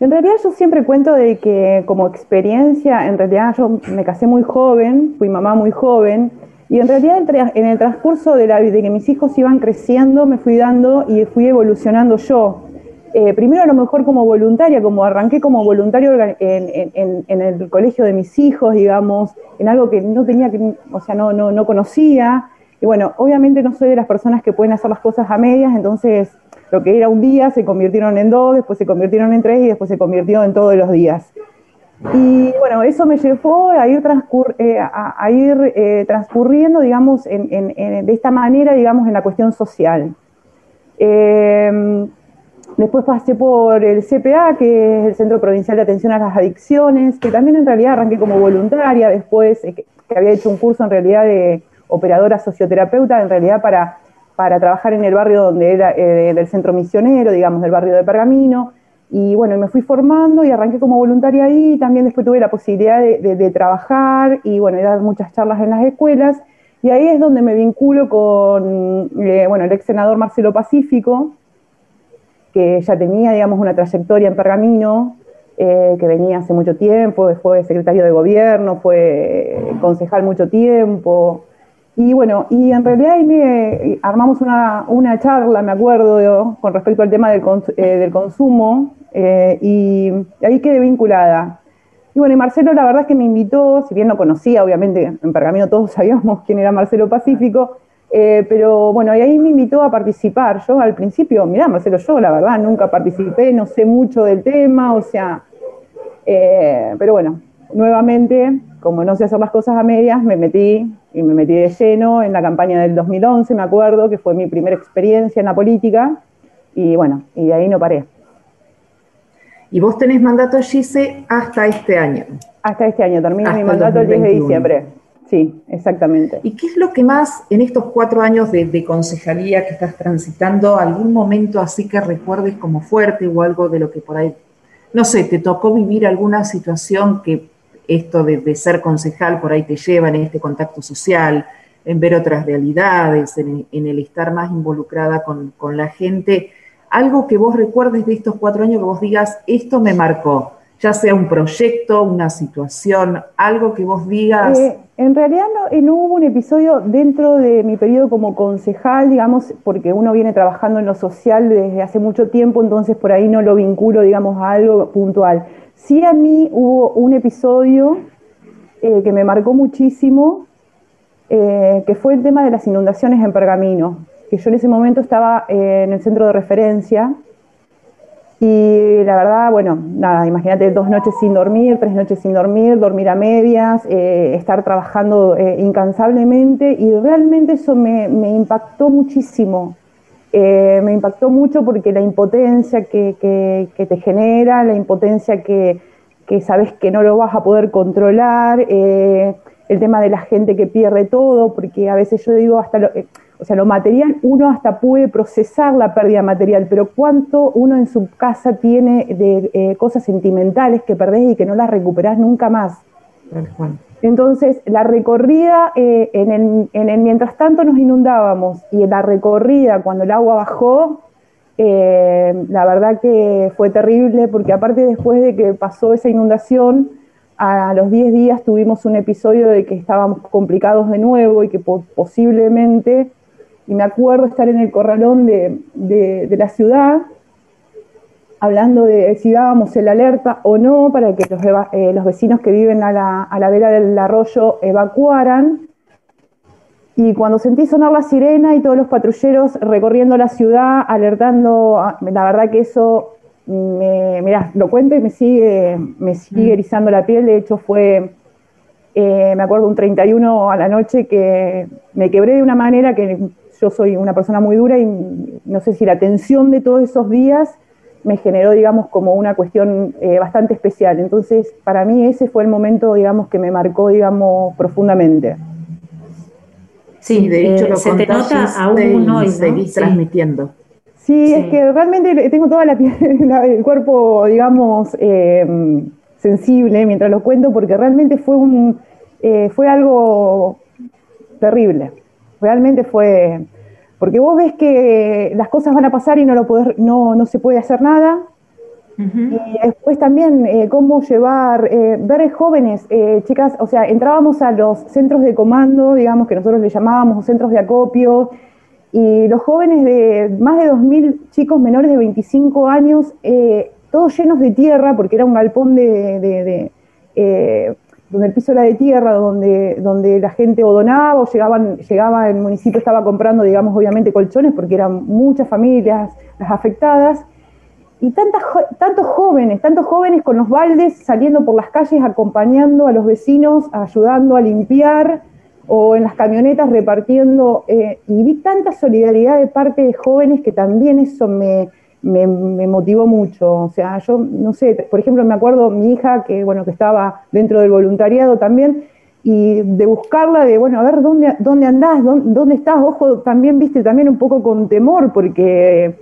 Speaker 4: En realidad yo siempre cuento de que como experiencia, en realidad yo me casé muy joven, fui mamá muy joven, y en realidad en el transcurso de, la, de que mis hijos iban creciendo, me fui dando y fui evolucionando yo. Eh, primero a lo mejor como voluntaria, como arranqué como voluntario en, el colegio de mis hijos, digamos, en algo que no tenía, que, o sea, no, no, no conocía. Y bueno, obviamente no soy de las personas que pueden hacer las cosas a medias, entonces lo que era un día se convirtieron en dos, después se convirtieron en tres y después se convirtió en todos los días. Y bueno, eso me llevó a ir, eh, eh, transcurriendo, digamos, de esta manera, digamos, en la cuestión social. Em, después pasé por el CPA, que es el Centro Provincial de Atención a las Adicciones, que también en realidad arranqué como voluntaria, después eh, que, había hecho un curso en realidad de operadora socioterapeuta, en realidad para para trabajar en el barrio donde era del centro misionero, digamos, del barrio de Pergamino. Y bueno, me fui formando y arranqué como voluntaria ahí. También después tuve la posibilidad de, trabajar y bueno, de dar muchas charlas en las escuelas. Y ahí es donde me vinculo con, eh, bueno, el ex senador Marcelo Pacífico, que ya tenía, digamos, una trayectoria en Pergamino, eh, que venía hace mucho tiempo, fue secretario de gobierno, fue concejal mucho tiempo. Y bueno, y en realidad ahí me, armamos una, una charla, me acuerdo, con respecto al tema del, eh, del consumo, eh, y ahí quedé vinculada. Y bueno, y Marcelo la verdad es que me invitó, si bien no conocía, obviamente en Pergamino todos sabíamos quién era Marcelo Pacífico, eh, pero bueno, y ahí me invitó a participar. Yo al principio, mirá, Marcelo, yo la verdad nunca participé, no sé mucho del tema, o sea, pero bueno, nuevamente, como no sé hacer las cosas a medias, me metí y me metí de lleno en la campaña del 2011, me acuerdo, que fue mi primera experiencia en la política, y bueno, y de ahí no paré.
Speaker 2: Y vos tenés mandato, Gise, hasta este año.
Speaker 4: Hasta este año, termina mi mandato el 10 de diciembre. Sí, exactamente.
Speaker 2: ¿Y qué es lo que más en estos cuatro años de, de, concejalía que estás transitando, algún momento así que recuerdes como fuerte o algo de lo que por ahí, no sé, te tocó vivir alguna situación que esto de, ser concejal por ahí te lleva en este contacto social, en ver otras realidades, en, el estar más involucrada con, la gente. Algo que vos recuerdes de estos cuatro años, que vos digas, esto me marcó, ya sea un proyecto, una situación, algo que vos digas.
Speaker 4: Eh, en realidad eh, no, hubo un episodio dentro de mi periodo como concejal, digamos, porque uno viene trabajando en lo social desde hace mucho tiempo, entonces por ahí no lo vinculo, digamos, a algo puntual. Sí a mí hubo un episodio eh, que me marcó muchísimo, eh, que fue el tema de las inundaciones en Pergamino, que yo en ese momento estaba eh, en el centro de referencia. Y la verdad, bueno, nada, imagínate dos noches sin dormir, tres noches sin dormir, dormir a medias, estar trabajando incansablemente y realmente eso me impactó muchísimo eh, me impactó mucho porque la impotencia que, te genera, la impotencia que, sabes que no lo vas a poder controlar, eh, el tema de la gente que pierde todo, porque a veces yo digo hasta lo, eh, o sea, lo material, uno hasta puede procesar la pérdida material, pero cuánto uno en su casa tiene de cosas sentimentales que perdés y que no las recuperás nunca más. Entonces, la recorrida, eh, en, el, mientras tanto nos inundábamos y en la recorrida, cuando el agua bajó, eh, la verdad que fue terrible porque aparte después de que pasó esa inundación, a los 10 días tuvimos un episodio de que estábamos complicados de nuevo y que posiblemente, y me acuerdo estar en el corralón de la ciudad, hablando de si dábamos el alerta o no para que los, eh, vecinos que viven a la, vera del arroyo evacuaran. Y cuando sentí sonar la sirena y todos los patrulleros recorriendo la ciudad, alertando, ah, la verdad que eso, me, mirá, lo cuento y me sigue, me sigue mm. erizando la piel. De hecho, fue, eh, me acuerdo, un 31 a la noche que me quebré de una manera que yo soy una persona muy dura y no sé si la tensión de todos esos días me generó, digamos, como una cuestión eh, bastante especial. Entonces, para mí ese fue el momento, digamos, que me marcó, digamos, profundamente.
Speaker 2: Sí, de hecho, eh, lo se te nota aún hoy, seguís transmitiendo.
Speaker 4: Sí, es que realmente tengo toda la piel, el cuerpo, digamos, eh, sensible mientras lo cuento, porque realmente fue un, fue algo terrible. Realmente fue, porque vos ves que las cosas van a pasar y no, lo no, no se puede hacer nada. Y después también eh, cómo llevar, eh, ver jóvenes, eh, chicas, o sea, entrábamos a los centros de comando, digamos que nosotros le llamábamos centros de acopio, y los jóvenes de más de 2.000 chicos menores de 25 años, todos llenos de tierra, porque era un galpón de, donde el piso era de tierra, donde, donde la gente o donaba o llegaban, llegaba, el municipio estaba comprando, digamos, obviamente colchones, porque eran muchas familias las afectadas, y tantas, tantos jóvenes, tantos jóvenes con los baldes saliendo por las calles, acompañando a los vecinos, ayudando a limpiar, o en las camionetas repartiendo, eh, y vi tanta solidaridad de parte de jóvenes que también eso me, me, motivó mucho. O sea, yo no sé, por ejemplo, me acuerdo mi hija, que bueno, que estaba dentro del voluntariado también, y de buscarla, de, bueno, a ver dónde, dónde andás, dónde, estás, ojo, también, viste, también un poco con temor, porque,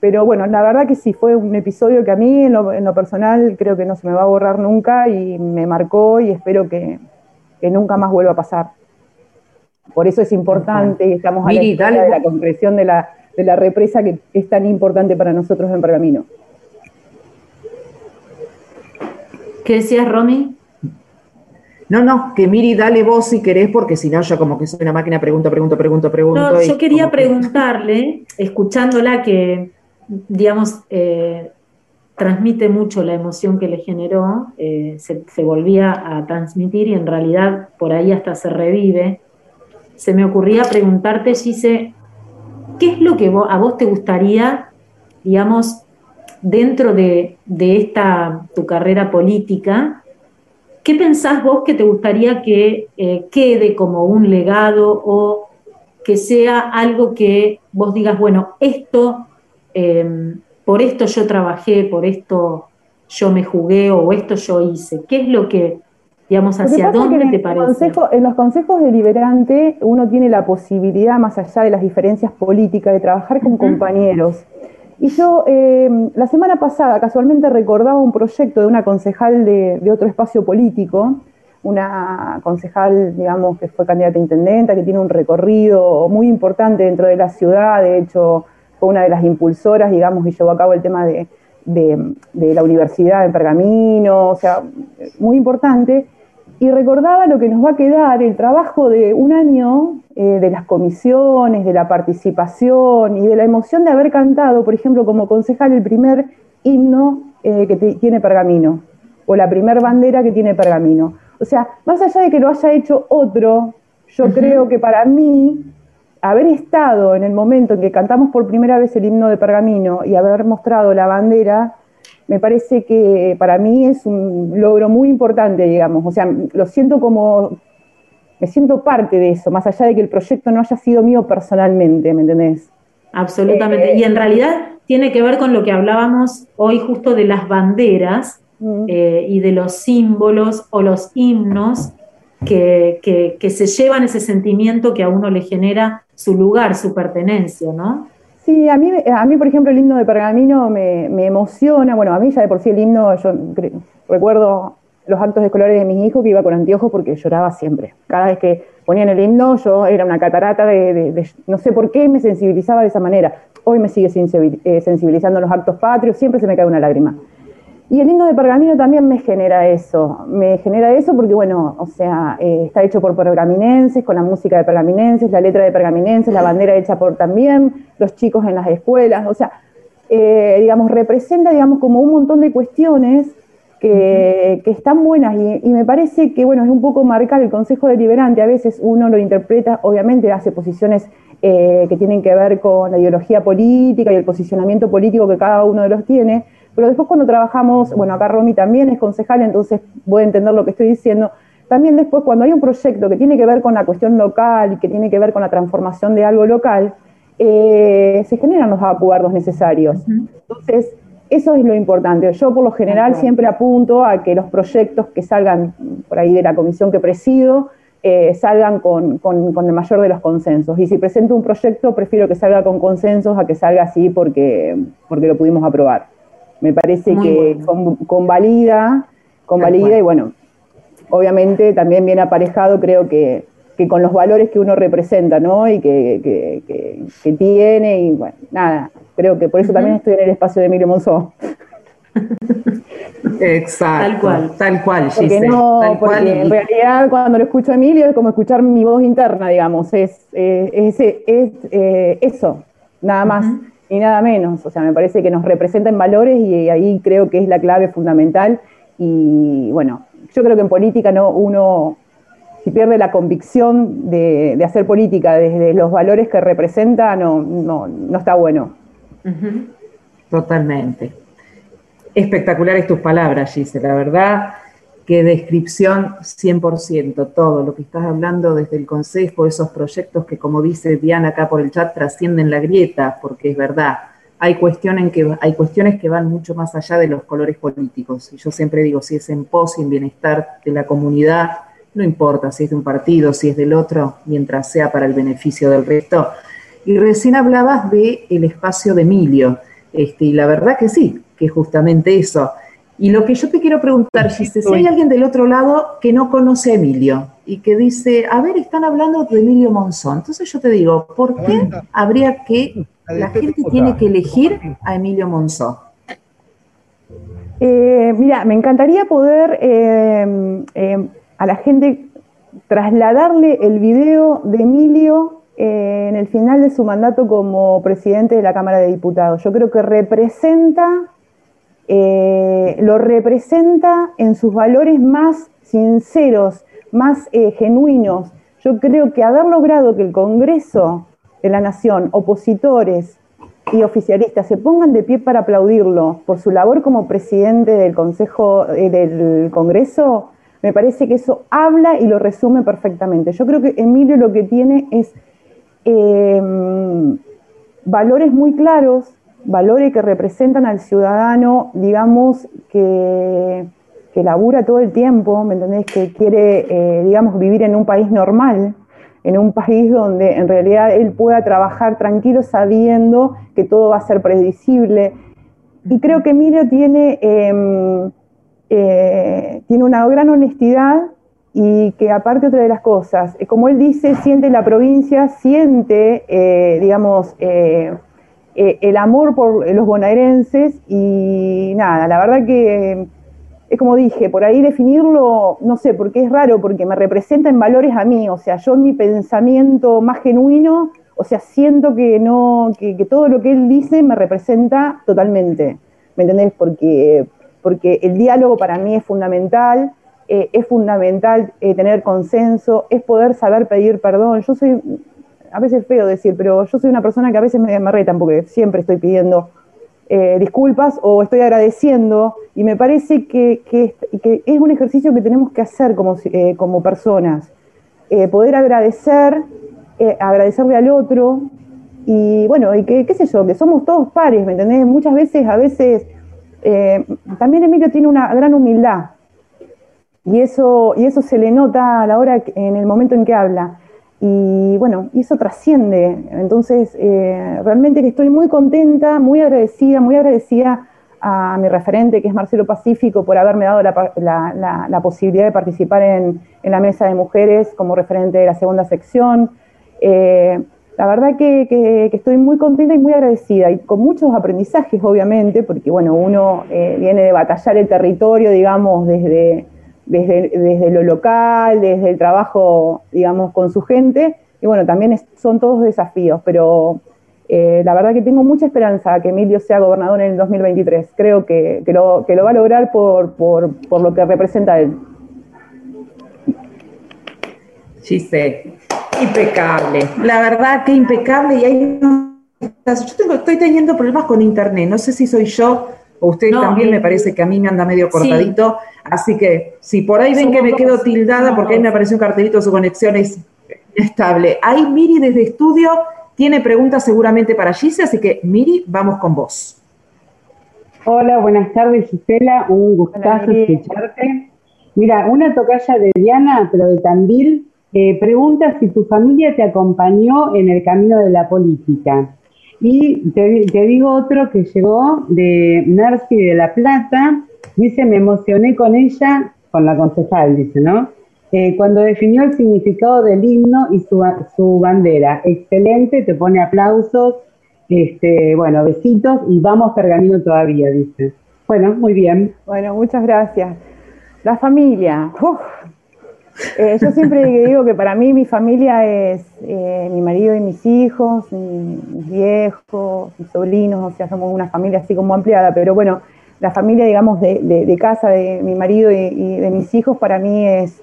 Speaker 4: pero bueno, la verdad que sí, fue un episodio que a mí en lo, personal creo que no se me va a borrar nunca y me marcó y espero que, nunca más vuelva a pasar. Por eso es importante y estamos a la de la concreción de la, de la represa que es tan importante para nosotros en Pergamino.
Speaker 3: ¿Qué decías, Romy?
Speaker 2: No, no, que Miri, dale vos si querés, porque si no, yo como que soy una máquina, pregunto, pregunto, pregunto, pregunto.
Speaker 3: No, yo quería preguntarle, escuchándola, que, digamos, eh, transmite mucho la emoción que le generó, eh, se, volvía a transmitir y en realidad por ahí hasta se revive. Se me ocurría preguntarte, Gise, ¿qué es lo que a vos te gustaría, digamos, dentro de, esta tu carrera política, ¿Qué pensás vos que te gustaría que eh, quede como un legado o que sea algo que vos digas, bueno, esto, em, por esto yo trabajé, por esto yo me jugué o esto yo hice? ¿Qué es lo que, digamos, hacia dónde te parece?
Speaker 4: en los consejos deliberantes uno tiene la posibilidad, más allá de las diferencias políticas, de trabajar con compañeros. Y yo eh, la semana pasada casualmente recordaba un proyecto de una concejal de, otro espacio político, una concejal, digamos, que fue candidata a intendenta, que tiene un recorrido muy importante dentro de la ciudad, de hecho fue una de las impulsoras, digamos, y llevó a cabo el tema de, de la universidad en Pergamino, o sea, muy importante y recordaba lo que nos va a quedar, el trabajo de un año eh, de las comisiones, de la participación y de la emoción de haber cantado, por ejemplo, como concejal, el primer himno eh, que tiene Pergamino, o la primer bandera que tiene Pergamino. O sea, más allá de que lo haya hecho otro, yo creo que para mí, haber estado en el momento en que cantamos por primera vez el himno de Pergamino y haber mostrado la bandera, me parece que para mí es un logro muy importante, digamos. O sea, lo siento como, me siento parte de eso, más allá de que el proyecto no haya sido mío personalmente, ¿me entendés?
Speaker 3: Absolutamente. y en realidad tiene que ver con lo que hablábamos hoy justo de las banderas eh, y de los símbolos o los himnos que, que, que se llevan ese sentimiento que a uno le genera su lugar, su pertenencia, ¿no?
Speaker 4: Sí, a mí, a mí, por ejemplo, el himno de Pergamino me, emociona. Bueno, a mí ya de por sí el himno, yo recuerdo los actos escolares de mis hijos que iba con anteojos porque lloraba siempre. Cada vez que ponían el himno, yo era una catarata de, no sé por qué me sensibilizaba de esa manera. Hoy me sigue eh, sensibilizando los actos patrios, siempre se me cae una lágrima. Y el himno de Pergamino también me genera eso, me genera eso porque, bueno, o sea, eh, está hecho por pergaminenses, con la música de pergaminenses, la letra de pergaminenses, la bandera hecha por también los chicos en las escuelas, o sea, eh, digamos, representa, digamos, como un montón de cuestiones que, están buenas y, me parece que, bueno, es un poco marcar el Consejo Deliberante, a veces uno lo interpreta, obviamente hace posiciones eh, que tienen que ver con la ideología política y el posicionamiento político que cada uno de los tiene, pero después cuando trabajamos, bueno, acá Romy también es concejal, entonces voy a entender lo que estoy diciendo. También después cuando hay un proyecto que tiene que ver con la cuestión local y que tiene que ver con la transformación de algo local, eh, se generan los acuerdos necesarios. Entonces, eso es lo importante. Yo por lo general siempre apunto a que los proyectos que salgan por ahí de la comisión que presido, eh, salgan con, con, el mayor de los consensos. Y si presento un proyecto, prefiero que salga con consensos a que salga así porque, porque lo pudimos aprobar. Me parece que convalida, convalida y bueno, obviamente también viene aparejado, creo que, con los valores que uno representa, ¿no? Y que, tiene, y bueno, nada, creo que por eso también estoy en el espacio de Emilio Monzó.
Speaker 2: Exacto. Tal cual. Tal cual,
Speaker 4: Porque no, porque en realidad cuando lo escucho a Emilio es como escuchar mi voz interna, digamos, es, eh, es, eh, eso, nada más y nada menos. O sea, me parece que nos representa en valores y ahí creo que es la clave fundamental. Y bueno, yo creo que en política no uno, si pierde la convicción de, hacer política desde los valores que representa, no, no, no está bueno.
Speaker 2: Totalmente. Espectaculares tus palabras, Gise, la verdad qué descripción 100%, todo lo que estás hablando desde el Consejo, esos proyectos que, como dice Diana acá por el chat, trascienden la grieta, porque es verdad, hay cuestiones, que, hay cuestiones que van mucho más allá de los colores políticos. Y yo siempre digo, si es en pos y en bienestar de la comunidad, no importa si es de un partido, si es del otro, mientras sea para el beneficio del resto. Y recién hablabas de espacio de Emilio, este, y la verdad que sí, que justamente eso. Y lo que yo te quiero preguntar, Gise, si hay alguien del otro lado que no conoce a Emilio y que dice, a ver, están hablando de Emilio Monzón. Entonces yo te digo, ¿por qué habría que, la gente tiene que elegir a Emilio Monzón?
Speaker 4: Eh, mira, me encantaría poder eh, eh, a la gente trasladarle el video de Emilio en el final de su mandato como presidente de la Cámara de Diputados. Yo creo que representa, lo representa en sus valores más sinceros, más genuinos. Yo creo que haber logrado que el Congreso de la Nación, opositores, y oficialistas se pongan de pie para aplaudirlo por su labor como presidente del Consejo eh, del Congreso, me parece que eso habla y lo resume perfectamente. Yo creo que Emilio lo que tiene es valores muy claros, valores que representan al ciudadano, digamos, que, que labura todo el tiempo, ¿me entendés? Que quiere, eh, digamos, vivir en un país normal, en un país donde en realidad él pueda trabajar tranquilo sabiendo que todo va a ser predecible. Y creo que Emilio tiene, em, eh, tiene una gran honestidad y que aparte otra de las cosas, eh, como él dice, siente la provincia, siente, eh, el amor por los bonaerenses y nada, la verdad que es como dije, por ahí definirlo, no sé, porque es raro, porque me representa en valores a mí, o sea, yo en mi pensamiento más genuino, o sea, siento que no, que, todo lo que él dice me representa totalmente, ¿me entendés? Porque, porque el diálogo para mí es fundamental, eh, es fundamental eh, tener consenso, es poder saber pedir perdón. Yo soy, a veces es feo decir, pero yo soy una persona que a veces me, me retan porque siempre estoy pidiendo eh, disculpas o estoy agradeciendo y me parece que, es un ejercicio que tenemos que hacer como, eh, como personas, eh, poder agradecer, agradecerle al otro y bueno, y que, qué sé yo, que somos todos pares, ¿me entendés? Muchas veces, a veces, también Emilio tiene una gran humildad y eso, y eso se le nota a la hora, en el momento en que habla. Y bueno, y eso trasciende. Entonces, eh, realmente que estoy muy contenta, muy agradecida, muy agradecida a mi referente, que es Marcelo Pacífico, por haberme dado la, posibilidad de participar en, la mesa de mujeres como referente de la segunda sección. Eh, la verdad que, estoy muy contenta y muy agradecida y con muchos aprendizajes, obviamente, porque bueno, uno eh, viene de batallar el territorio, digamos, desde, desde, lo local, desde el trabajo, digamos, con su gente. Y bueno, también son todos desafíos, pero eh, la verdad que tengo mucha esperanza que Emilio sea gobernador en el 2023. Creo que, lo, que lo va a lograr por, lo que representa él.
Speaker 2: Gise, impecable. La verdad que impecable y ahí yo tengo, estoy teniendo problemas con internet. No sé si soy yo o usted también, me parece que a mí me anda medio cortadito. Así que si por ahí ven que me quedo tildada porque ahí me apareció un cartelito, su conexión es estable. Ahí Miri desde estudio tiene preguntas seguramente para Gise, así que Miri, vamos con vos.
Speaker 6: Hola, buenas tardes Gisela, un gustazo escucharte. Mira, una tocaya de Diana, pero de Tandil, eh, pregunta si tu familia te acompañó en el camino de la política. Y te, digo otro que llegó de Narci de La Plata, Dice, me emocioné con ella, con la concejal, dice, ¿no? Eh, cuando definió el significado del himno y su, su bandera. Excelente, te pone aplausos, este, bueno, besitos y vamos pergamino todavía, dice. Bueno, muy bien.
Speaker 4: Bueno, muchas gracias. La familia. Eh, yo siempre digo que para mí mi familia es eh, mi marido y mis hijos, mis viejos, mis sobrinos, o sea, somos una familia así como ampliada, pero bueno, la familia, digamos, de, casa de mi marido y, de mis hijos, para mí es,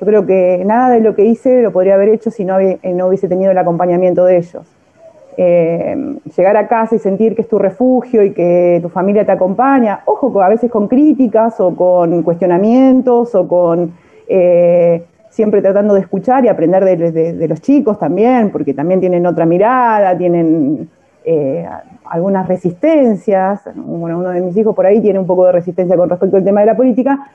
Speaker 4: yo creo que nada de lo que hice lo podría haber hecho si no, eh, no hubiese tenido el acompañamiento de ellos. Llegar a casa y sentir que es tu refugio y que tu familia te acompaña, ojo, a veces con críticas o con cuestionamientos o con eh, siempre tratando de escuchar y aprender de, los chicos también, porque también tienen otra mirada, tienen algunas resistencias. Bueno, uno de mis hijos por ahí tiene un poco de resistencia con respecto al tema de la política,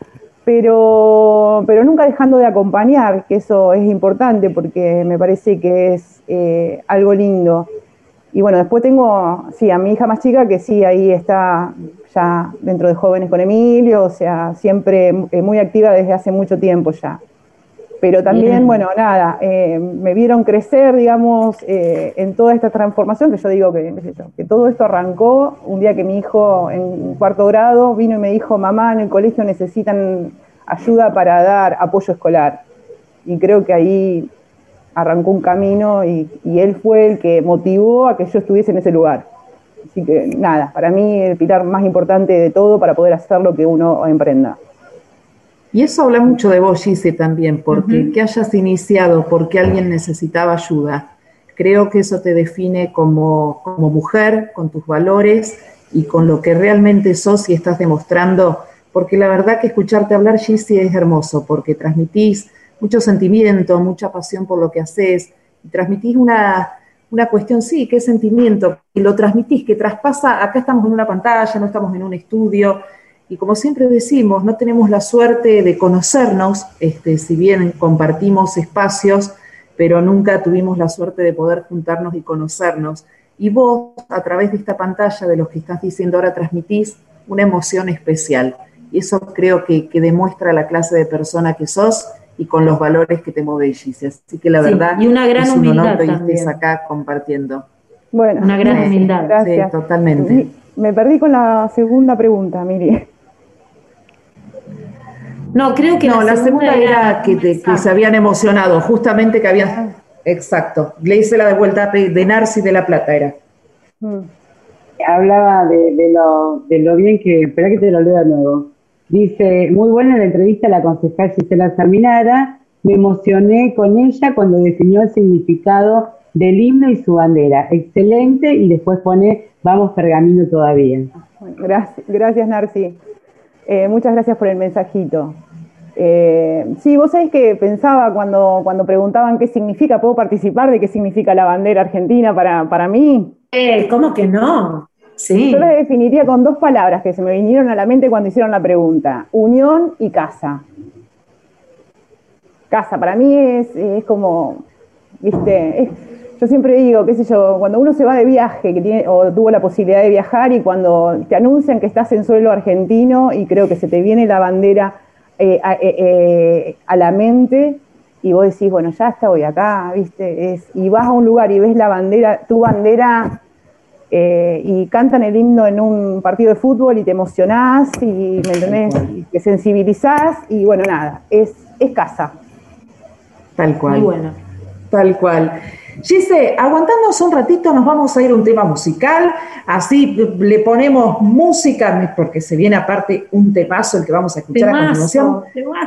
Speaker 4: pero, pero nunca dejando de acompañar, que eso es importante porque me parece que es eh, algo lindo. Y bueno, después tengo, sí, a mi hija más chica que sí, ahí está dentro de Jóvenes con Emilio, o sea, siempre eh, muy activa desde hace mucho tiempo ya. Pero también, bueno, nada, eh, me vieron crecer, digamos, eh, en toda esta transformación, que yo digo que, que todo esto arrancó un día que mi hijo en cuarto grado vino y me dijo, mamá, en el colegio necesitan ayuda para dar apoyo escolar. Y creo que ahí arrancó un camino y, y él fue el que motivó a que yo estuviese en ese lugar. Así que nada, para mí el pilar más importante de todo para poder hacer lo que uno emprenda.
Speaker 2: Y eso habla mucho de vos, Gise, también, porque que hayas iniciado porque alguien necesitaba ayuda. Creo que eso te define como, como mujer, con tus valores y con lo que realmente sos y estás demostrando, porque la verdad que escucharte hablar, Gise, es hermoso, porque transmitís mucho sentimiento, mucha pasión por lo que haces, y transmitís una, una cuestión, sí, que es sentimiento, y lo transmitís, que traspasa, acá estamos en una pantalla, no estamos en un estudio, y como siempre decimos, no tenemos la suerte de conocernos, este, si bien compartimos espacios, pero nunca tuvimos la suerte de poder juntarnos y conocernos. Y vos, a través de esta pantalla de lo que estás diciendo ahora, transmitís una emoción especial. Y eso creo que, demuestra la clase de persona que sos y con los valores que te movéis, Así que la verdad,
Speaker 3: y una gran es un
Speaker 2: humildad honor que estés acá compartiendo.
Speaker 3: Bueno, una gran humildad.
Speaker 4: Gracias.
Speaker 2: Sí, totalmente.
Speaker 4: Me perdí con la segunda pregunta, Miri.
Speaker 3: No, creo que
Speaker 2: no, la, segunda, era, que, se habían emocionado, justamente que habían. Ah. Exacto. Le hice la de vuelta de Narcis de la Plata, era.
Speaker 6: Mm. Hablaba de, lo, de lo bien que. Espera que te lo leo de nuevo. Dice: Muy buena la entrevista a la concejal Gisela Sarminara. Me emocioné con ella cuando definió el significado del himno y su bandera. Excelente. Y después pone: Vamos pergamino todavía.
Speaker 4: Gracias, gracias Narci. Eh, muchas gracias por el mensajito. Eh, sí, vos sabés que pensaba cuando, cuando preguntaban qué significa, ¿puedo participar de qué significa la bandera argentina para, para mí?
Speaker 3: Eh, ¿Cómo que no? Sí.
Speaker 4: Yo la definiría con dos palabras que se me vinieron a la mente cuando hicieron la pregunta, unión y casa. Casa, para mí es, es como, viste, yo siempre digo, qué sé yo, cuando uno se va de viaje que tiene, o tuvo la posibilidad de viajar y cuando te anuncian que estás en suelo argentino y creo que se te viene la bandera eh, eh, eh, a, la mente y vos decís, bueno, ya está, voy acá, ¿viste? Y vas a un lugar y ves la bandera, tu bandera, y cantan el himno en un partido de fútbol y te emocionás y, ¿me entendés? Y te sensibilizás y bueno, nada, es, es casa.
Speaker 2: Tal cual.
Speaker 3: Muy bueno.
Speaker 2: Tal cual. Gise, aguantándonos un ratito, nos vamos a ir a un tema musical, así le ponemos música, porque se viene aparte un temazo el que vamos a escuchar a continuación.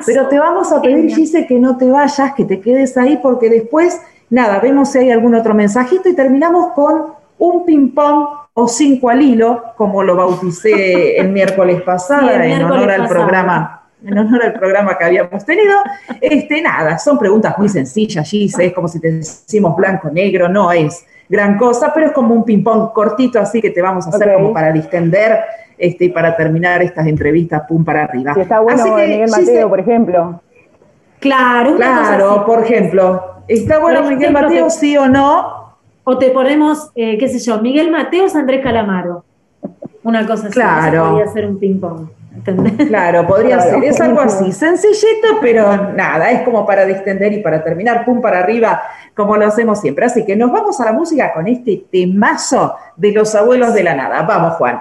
Speaker 2: Pero te vamos a pedir, Gise, que no te vayas, que te quedes ahí, porque después, nada, vemos si hay algún otro mensajito y terminamos con un ping-pong o cinco al hilo, como lo bauticé el miércoles pasado, en honor al programa en honor al programa que habíamos tenido. Este, nada, son preguntas muy sencillas, Gise, es como si te decimos blanco, negro, no es gran cosa, pero es como un ping-pong cortito, así que te vamos a hacer como para distender este, y para terminar estas entrevistas, pum, para arriba.
Speaker 4: Si está bueno Miguel Mateo, por ejemplo.
Speaker 3: Claro,
Speaker 2: claro, por ejemplo. ¿Está bueno Miguel Mateo, sí o no?
Speaker 3: O te ponemos, eh, qué sé yo, Miguel Mateo o Andrés Calamaro. Una cosa así.
Speaker 2: Claro.
Speaker 3: Podría ser un ping-pong.
Speaker 2: Claro, podría ser. Es algo así, sencillito, pero nada, es como para distender y para terminar, pum para arriba, como lo hacemos siempre. Así que nos vamos a la música con este temazo de los abuelos de la nada. Vamos, Juan.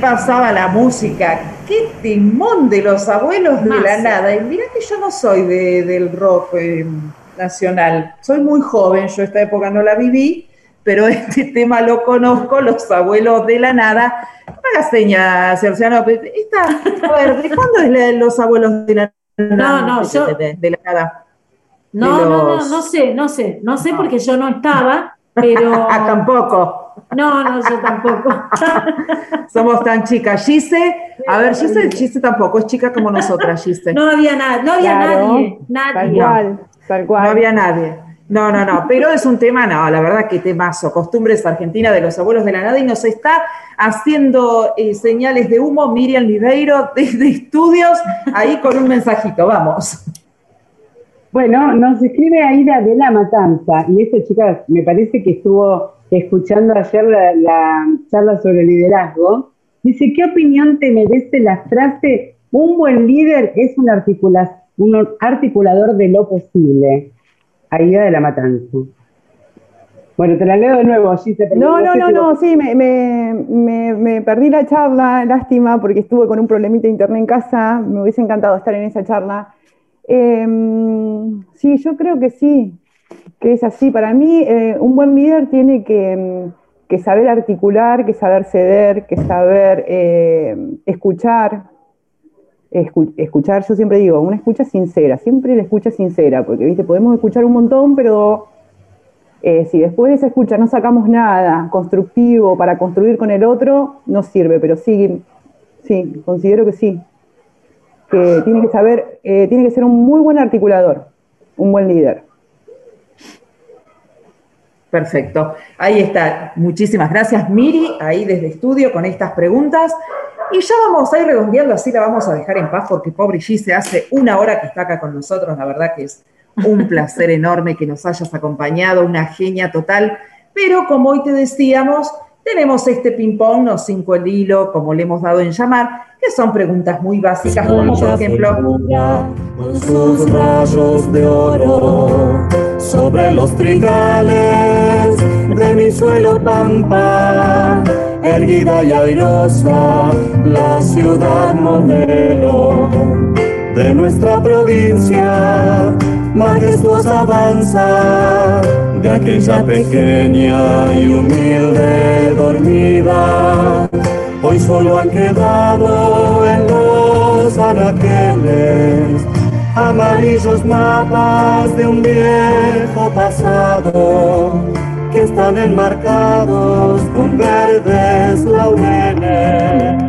Speaker 2: Pasaba la música. Qué timón de los abuelos de la nada. Y mira que yo no soy del rock eh, nacional. Soy muy joven, yo esta época no la viví, pero este tema lo conozco, los abuelos de la nada. Haga señas, Cerciano. Esta, a ver, ¿de cuándo es los abuelos de la
Speaker 3: nada? No, no, yo...
Speaker 2: De, la nada.
Speaker 3: No, no, no, no sé, no sé, no sé porque yo no estaba, pero...
Speaker 2: ah, tampoco.
Speaker 3: No, no, yo tampoco.
Speaker 2: Somos tan chicas. Gise, a ver, Gise, Gise tampoco, es chica como nosotras, Gise.
Speaker 3: No había nada, no había nadie, nadie.
Speaker 4: Tal cual, tal cual.
Speaker 2: No había nadie. No, no, no, pero es un tema, no, la verdad que temazo, costumbres argentinas de los abuelos de la nada y nos está haciendo eh, señales de humo Miriam Ribeiro desde estudios, ahí con un mensajito, vamos.
Speaker 6: Bueno, nos escribe Aida de la Matanza y esta chica me parece que estuvo escuchando ayer la, charla sobre liderazgo, dice, ¿qué opinión te merece la frase, un buen líder es un, un articulador de lo posible? Aida de la Matanza. Bueno, te la leo de nuevo, allí
Speaker 4: No, no, no, no, sí, me, me, me, perdí la charla, lástima, porque estuve con un problemita de internet en casa, me hubiese encantado estar en esa charla. Em, sí, yo creo que sí, que es así. Para mí, eh, un buen líder tiene que, mm, saber articular, que saber ceder, que saber eh, escuchar. escuchar, yo siempre digo, una escucha sincera, siempre la escucha sincera, porque viste, podemos escuchar un montón, pero eh, si después de esa escucha no sacamos nada constructivo para construir con el otro, no sirve, pero sí, sí, considero que sí. Que tiene que saber, tiene que ser un muy buen articulador, un buen líder.
Speaker 2: Perfecto. Ahí está. Muchísimas gracias, Miri, ahí desde estudio con estas preguntas. Y ya vamos a ir redondeando, así la vamos a dejar en paz, porque pobre se hace una hora que está acá con nosotros. La verdad que es un placer enorme que nos hayas acompañado, una genia total. Pero como hoy te decíamos, tenemos este ping-pong, no cinco el hilo, como le hemos dado en llamar, que son preguntas muy básicas, como por ejemplo.
Speaker 7: Con sus rayos de oro sobre los trigales de mi suelo pampa, erguida y airosa, la ciudad modelo de nuestra provincia, majestuosa avanza de aquella pequeña y humilde dormida. Hoy solo han quedado en los anaqueles amarillos mapas de un viejo pasado que están enmarcados con verdes laureles.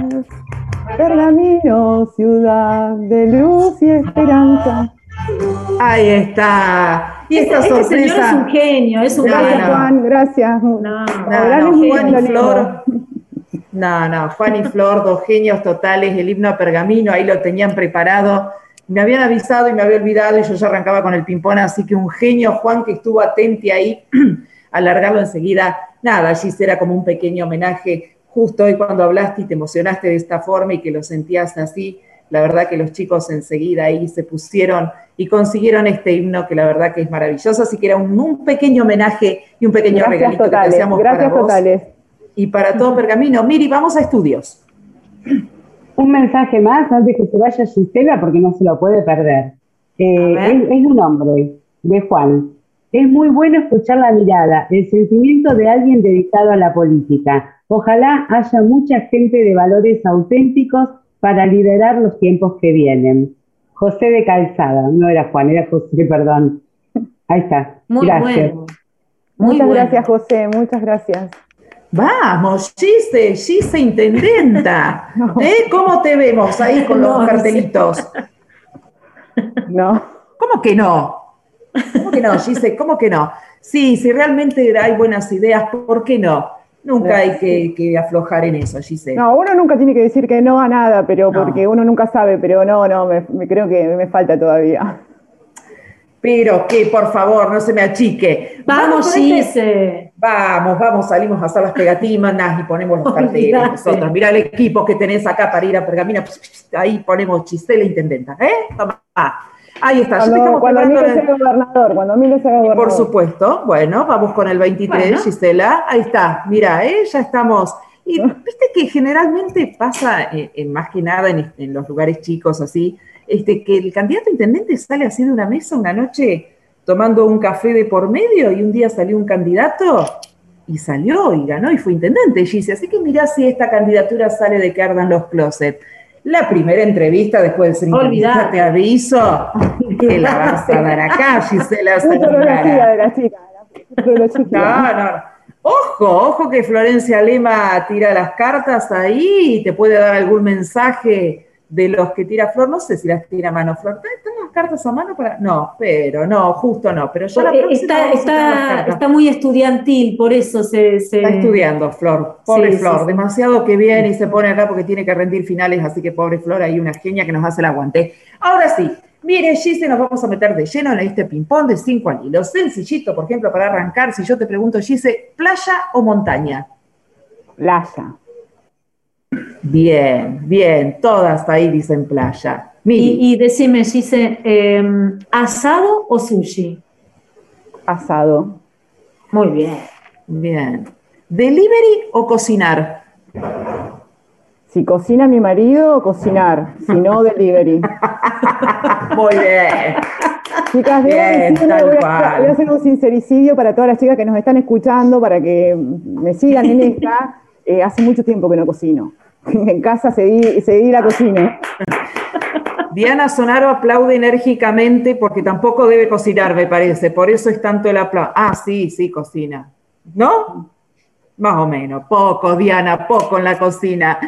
Speaker 4: Pergamino, ciudad de luz y esperanza.
Speaker 2: Ahí está.
Speaker 3: Y esta este sorpresa. Señor es un genio, es un
Speaker 4: Gracias, Juan, gracias. No, no,
Speaker 2: no Juan y Flor. No, no, Juan y Flor, dos genios totales, el himno a pergamino, ahí lo tenían preparado me habían avisado y me había olvidado y yo ya arrancaba con el ping-pong, así que un genio Juan que estuvo atento ahí alargarlo enseguida. Nada, allí era como un pequeño homenaje. Justo hoy cuando hablaste y te emocionaste de esta forma y que lo sentías así, la verdad que los chicos enseguida ahí se pusieron y consiguieron este himno que la verdad que es maravilloso, así que era un, pequeño homenaje y un pequeño regalito que hacíamos
Speaker 4: para vos
Speaker 2: totales. y para todo Pergamino. Miri, vamos a estudios.
Speaker 6: Un mensaje más antes que se vaya Gisela, porque no se lo puede perder. Eh, es, un hombre, de Juan. Es muy bueno escuchar la mirada, el sentimiento de alguien dedicado a la política. Ojalá haya mucha gente de valores auténticos para liderar los tiempos que vienen. José de Calzada, no era Juan, era José, perdón. Ahí está.
Speaker 4: Muy gracias. muchas gracias, José, muchas gracias.
Speaker 2: Vamos, Gise, Gise Intendenta. ¿Eh? ¿Cómo te vemos ahí con los cartelitos?
Speaker 4: No.
Speaker 2: ¿Cómo que no? ¿Cómo que no, Gise? ¿Cómo que no? Sí, si realmente hay buenas ideas, ¿por qué no? Nunca hay que, aflojar en eso, Gise.
Speaker 4: No, uno nunca tiene que decir que no a nada, pero porque uno nunca sabe, pero no, no, me creo que me falta todavía.
Speaker 2: Pero que por favor no se me achique.
Speaker 3: Vamos, Gise.
Speaker 2: Vamos, vamos, salimos a hacer las pegatinas y ponemos los carteles nosotros. Mira el equipo que tenés acá para ir a Pergamina. Ahí ponemos Gisela Intendenta. ¿Eh? Toma. Ahí está.
Speaker 4: Cuando, cuando Milo sea gobernador, cuando sea gobernador.
Speaker 2: Por supuesto. Bueno, vamos con el 23, Gisela. Ahí está. Mira, ¿eh? ya estamos Y viste que generalmente pasa, eh, en más que nada en, en los lugares chicos así, este, que el candidato a intendente sale así de una mesa una noche tomando un café de por medio y un día salió un candidato y salió y ganó y fue intendente, Gise. Así que mirá si esta candidatura sale de que ardan los closets. La primera entrevista después de ser intendente, te aviso que la vas a dar acá, Gisela.
Speaker 4: Futurología de la chica. la futurología.
Speaker 2: No, no. Ojo, ojo que Florencia Lema tira las cartas ahí y te puede dar algún mensaje de los que tira Flor. No sé si las tira a mano Flor. ¿Están las cartas a mano para.? No, pero no, justo no. Pero yo la próxima
Speaker 3: Está, está, está muy estudiantil, por eso se... se-
Speaker 2: Está estudiando, Flor. Pobre
Speaker 3: Sí, sí,
Speaker 2: Flor.
Speaker 3: sí.
Speaker 2: Demasiado que viene y se pone acá porque tiene que rendir finales, así que pobre Flor, hay una genia que nos hace el aguante. Ahora sí, mire, Gise, nos vamos a meter de lleno en este ping-pong de cinco al hilo. Sencillito, por ejemplo, para arrancar, si yo te pregunto, Gise, ¿playa o montaña?
Speaker 4: Playa.
Speaker 2: Bien, bien, todas ahí dicen playa.
Speaker 3: Y, y decime, Gise, eh, ¿asado o sushi?
Speaker 4: Asado.
Speaker 3: Muy bien.
Speaker 2: bien. ¿Delivery o cocinar?
Speaker 4: Si cocina mi marido, cocinar. Si no, delivery.
Speaker 2: Muy bien.
Speaker 4: Chicas,
Speaker 2: Bien,
Speaker 4: decirle,
Speaker 2: tal
Speaker 4: voy, a,
Speaker 2: cual.
Speaker 4: voy a hacer un sincericidio para todas las chicas que nos están escuchando, para que me sigan en esta. Eh, hace mucho tiempo que no cocino. En casa seguí, seguí la cocina.
Speaker 2: Diana Sonaro aplaude enérgicamente porque tampoco debe cocinar, me parece. Por eso es tanto el aplauso. Ah, sí, sí, cocina. ¿No? Más o menos. Poco, Diana, poco en la cocina.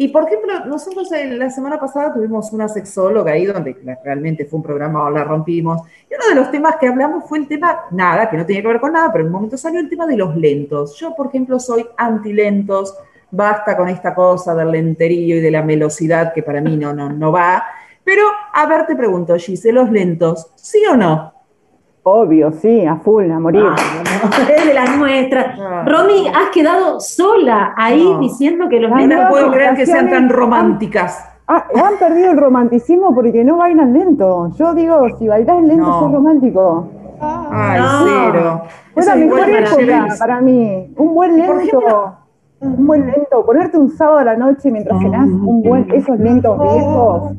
Speaker 2: Y por ejemplo, nosotros la semana pasada tuvimos una sexóloga ahí donde realmente fue un programa, la rompimos. Y uno de los temas que hablamos fue el tema, nada, que no tenía que ver con nada, pero en un momento salió el tema de los lentos. Yo, por ejemplo, soy anti-lentos. Basta con esta cosa del lenterío y de la velocidad que para mí no, no, no va. Pero, a ver, te pregunto, Gise, ¿los lentos, sí o no?
Speaker 4: Obvio, sí, a full, a morir.
Speaker 3: Es de las nuestras.
Speaker 2: Ah.
Speaker 3: Romy, has quedado sola ahí
Speaker 2: No.
Speaker 3: diciendo que los
Speaker 2: No
Speaker 3: lentos-
Speaker 2: me puedo creer que sean tan románticas.
Speaker 4: Ah, han perdido el romanticismo porque no bailan lento. Yo digo, si bailas lento,
Speaker 2: No.
Speaker 4: sos romántico.
Speaker 2: Ay,
Speaker 3: No.
Speaker 2: cero.
Speaker 4: Fue la
Speaker 2: es igual
Speaker 4: mejor época para mí. Un buen lento. Un buen lento. Ponerte un sábado a la noche mientras cenás un buen, esos lentos viejos.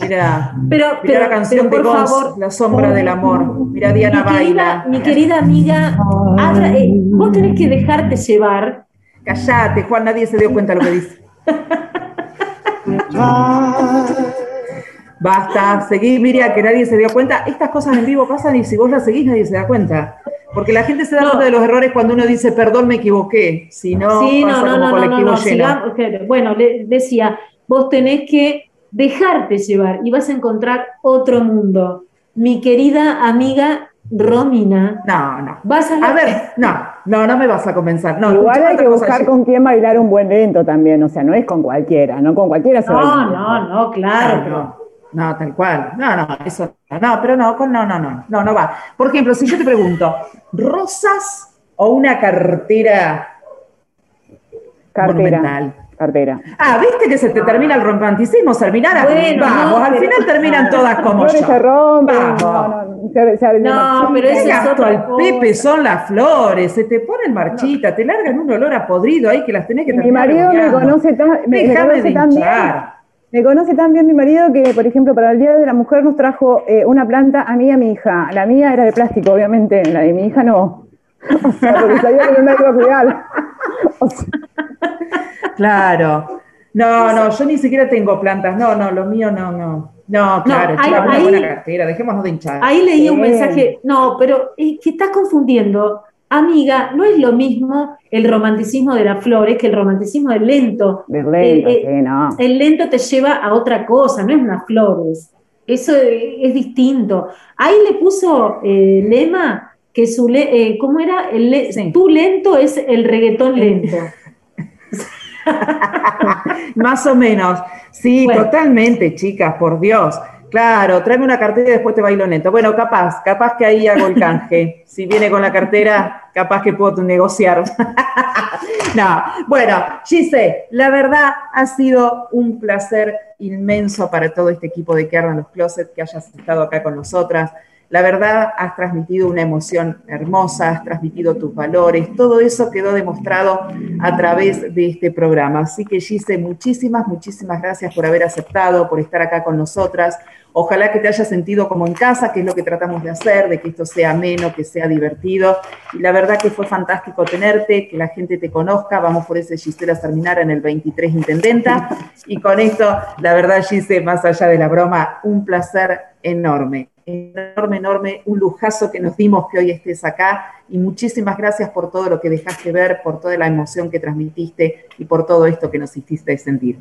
Speaker 2: Mira,
Speaker 3: Pero,
Speaker 2: mira
Speaker 3: pero,
Speaker 2: la canción
Speaker 3: pero
Speaker 2: de Ghost,
Speaker 3: favor,
Speaker 2: La sombra del amor. Mira, Diana
Speaker 3: mi querida,
Speaker 2: baila.
Speaker 3: mi querida amiga, abra- eh, vos tenés que dejarte llevar.
Speaker 2: Callate, Juan, nadie se dio cuenta de lo que dice. Basta, seguí, Miriam, que nadie se dio cuenta. Estas cosas en vivo pasan y si vos las seguís nadie se da cuenta. Porque la gente se da
Speaker 3: No.
Speaker 2: cuenta de los errores cuando uno dice, perdón, me equivoqué. Si no,
Speaker 3: sí,
Speaker 2: pasa
Speaker 3: no, no,
Speaker 2: como
Speaker 3: no, no, no,
Speaker 2: colectivo
Speaker 3: no, sigamos, que- bueno, le decía, vos tenés que dejarte llevar y vas a encontrar otro mundo. Mi querida amiga Romina,
Speaker 2: No, no.
Speaker 3: vas a,
Speaker 2: A ver, no, no, no me vas a convencer. No,
Speaker 4: Igual hay que buscar con quién bailar un buen lento también. O sea, no es con cualquiera. No con cualquiera se
Speaker 3: No,
Speaker 4: baila.
Speaker 3: no, no, claro, pero
Speaker 2: No, tal cual. No, no, eso no, no, pero no, con- no, no, no, no, no va. Por ejemplo, si yo te pregunto, ¿rosas o una cartera
Speaker 4: Cartera.
Speaker 2: monumental?
Speaker 4: Cartera.
Speaker 2: Ah, ¿viste que se te termina el romanticismo, Serminara?
Speaker 3: Bueno,
Speaker 2: Vamos,
Speaker 3: no,
Speaker 2: al final terminan todas como yo.
Speaker 4: se rompen.
Speaker 2: Vamos.
Speaker 4: No, no, se- se-
Speaker 3: No, pero
Speaker 2: ¿Qué
Speaker 3: eso es otra
Speaker 2: al
Speaker 3: cosa.
Speaker 2: Pepe son las flores? Se te ponen marchita, te largan un olor a podrido ahí que las tenés que
Speaker 4: Mi
Speaker 2: terminar
Speaker 4: marido me conoce tan, me, conoce
Speaker 2: de
Speaker 4: tan bien. Me conoce tan bien mi marido que, por ejemplo, para el Día de la Mujer nos trajo eh, una planta a mí y a mi hija. La mía era de plástico, obviamente, la de mi hija no. O sea, porque sabía que no la iba a cuidar. O sea,
Speaker 2: Claro. No, no, yo ni siquiera tengo plantas. No, no, lo mío no, no. No, claro,
Speaker 3: ahí-
Speaker 2: chica, una
Speaker 3: ahí-
Speaker 2: buena cartera, dejémonos de hinchar.
Speaker 3: Ahí leí un mensaje, no, pero es que estás confundiendo. Amiga, no es lo mismo el romanticismo de las flores que el romanticismo del lento.
Speaker 4: de lento,
Speaker 3: Eh,
Speaker 4: sí, no.
Speaker 3: El lento te lleva a otra cosa, no es unas flores. Eso es distinto. Ahí le puso eh, Lema que su le- eh, ¿cómo era? El le-
Speaker 2: Sí.
Speaker 3: Tu lento es el reggaetón lento.
Speaker 2: Más o menos. Sí,
Speaker 3: Bueno.
Speaker 2: totalmente, chicas, por Dios. Claro, tráeme una cartera y después te bailo lento. Bueno, capaz, capaz que ahí hago el canje. Si viene con la cartera, capaz que puedo negociar. no, bueno, Gise, la verdad ha sido un placer inmenso para todo este equipo de que ardan los closets que hayas estado acá con nosotras. La verdad has transmitido una emoción hermosa, has transmitido tus valores, todo eso quedó demostrado a través de este programa. Así que Gise, muchísimas, muchísimas gracias por haber aceptado, por estar acá con nosotras. Ojalá que te hayas sentido como en casa, que es lo que tratamos de hacer, de que esto sea ameno, que sea divertido. Y la verdad que fue fantástico tenerte, que la gente te conozca. Vamos por ese Gisela terminar en el 23 Intendenta. Y con esto, la verdad, Gise, más allá de la broma, un placer enorme, enorme, enorme, un lujazo que nos dimos que hoy estés acá. Y muchísimas gracias por todo lo que dejaste ver, por toda la emoción que transmitiste y por todo esto que nos hiciste sentir.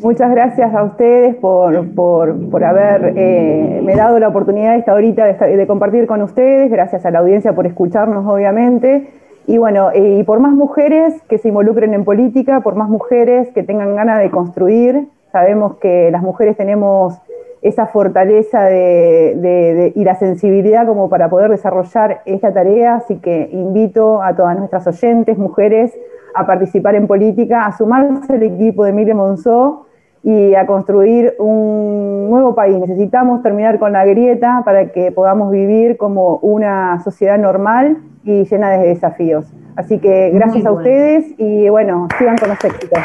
Speaker 4: Muchas gracias a ustedes por, por, haber eh, me dado la oportunidad esta horita de, compartir con ustedes, gracias a la audiencia por escucharnos, obviamente. Y bueno, eh, y por más mujeres que se involucren en política, por más mujeres que tengan ganas de construir, sabemos que las mujeres tenemos esa fortaleza de, y la sensibilidad como para poder desarrollar esta tarea, así que invito a todas nuestras oyentes, mujeres, a participar en política, a sumarse al equipo de Emilio Monzó y a construir un nuevo país. Necesitamos terminar con la grieta para que podamos vivir como una sociedad normal y llena de desafíos. Así que gracias a ustedes y bueno, sigan con los éxitos.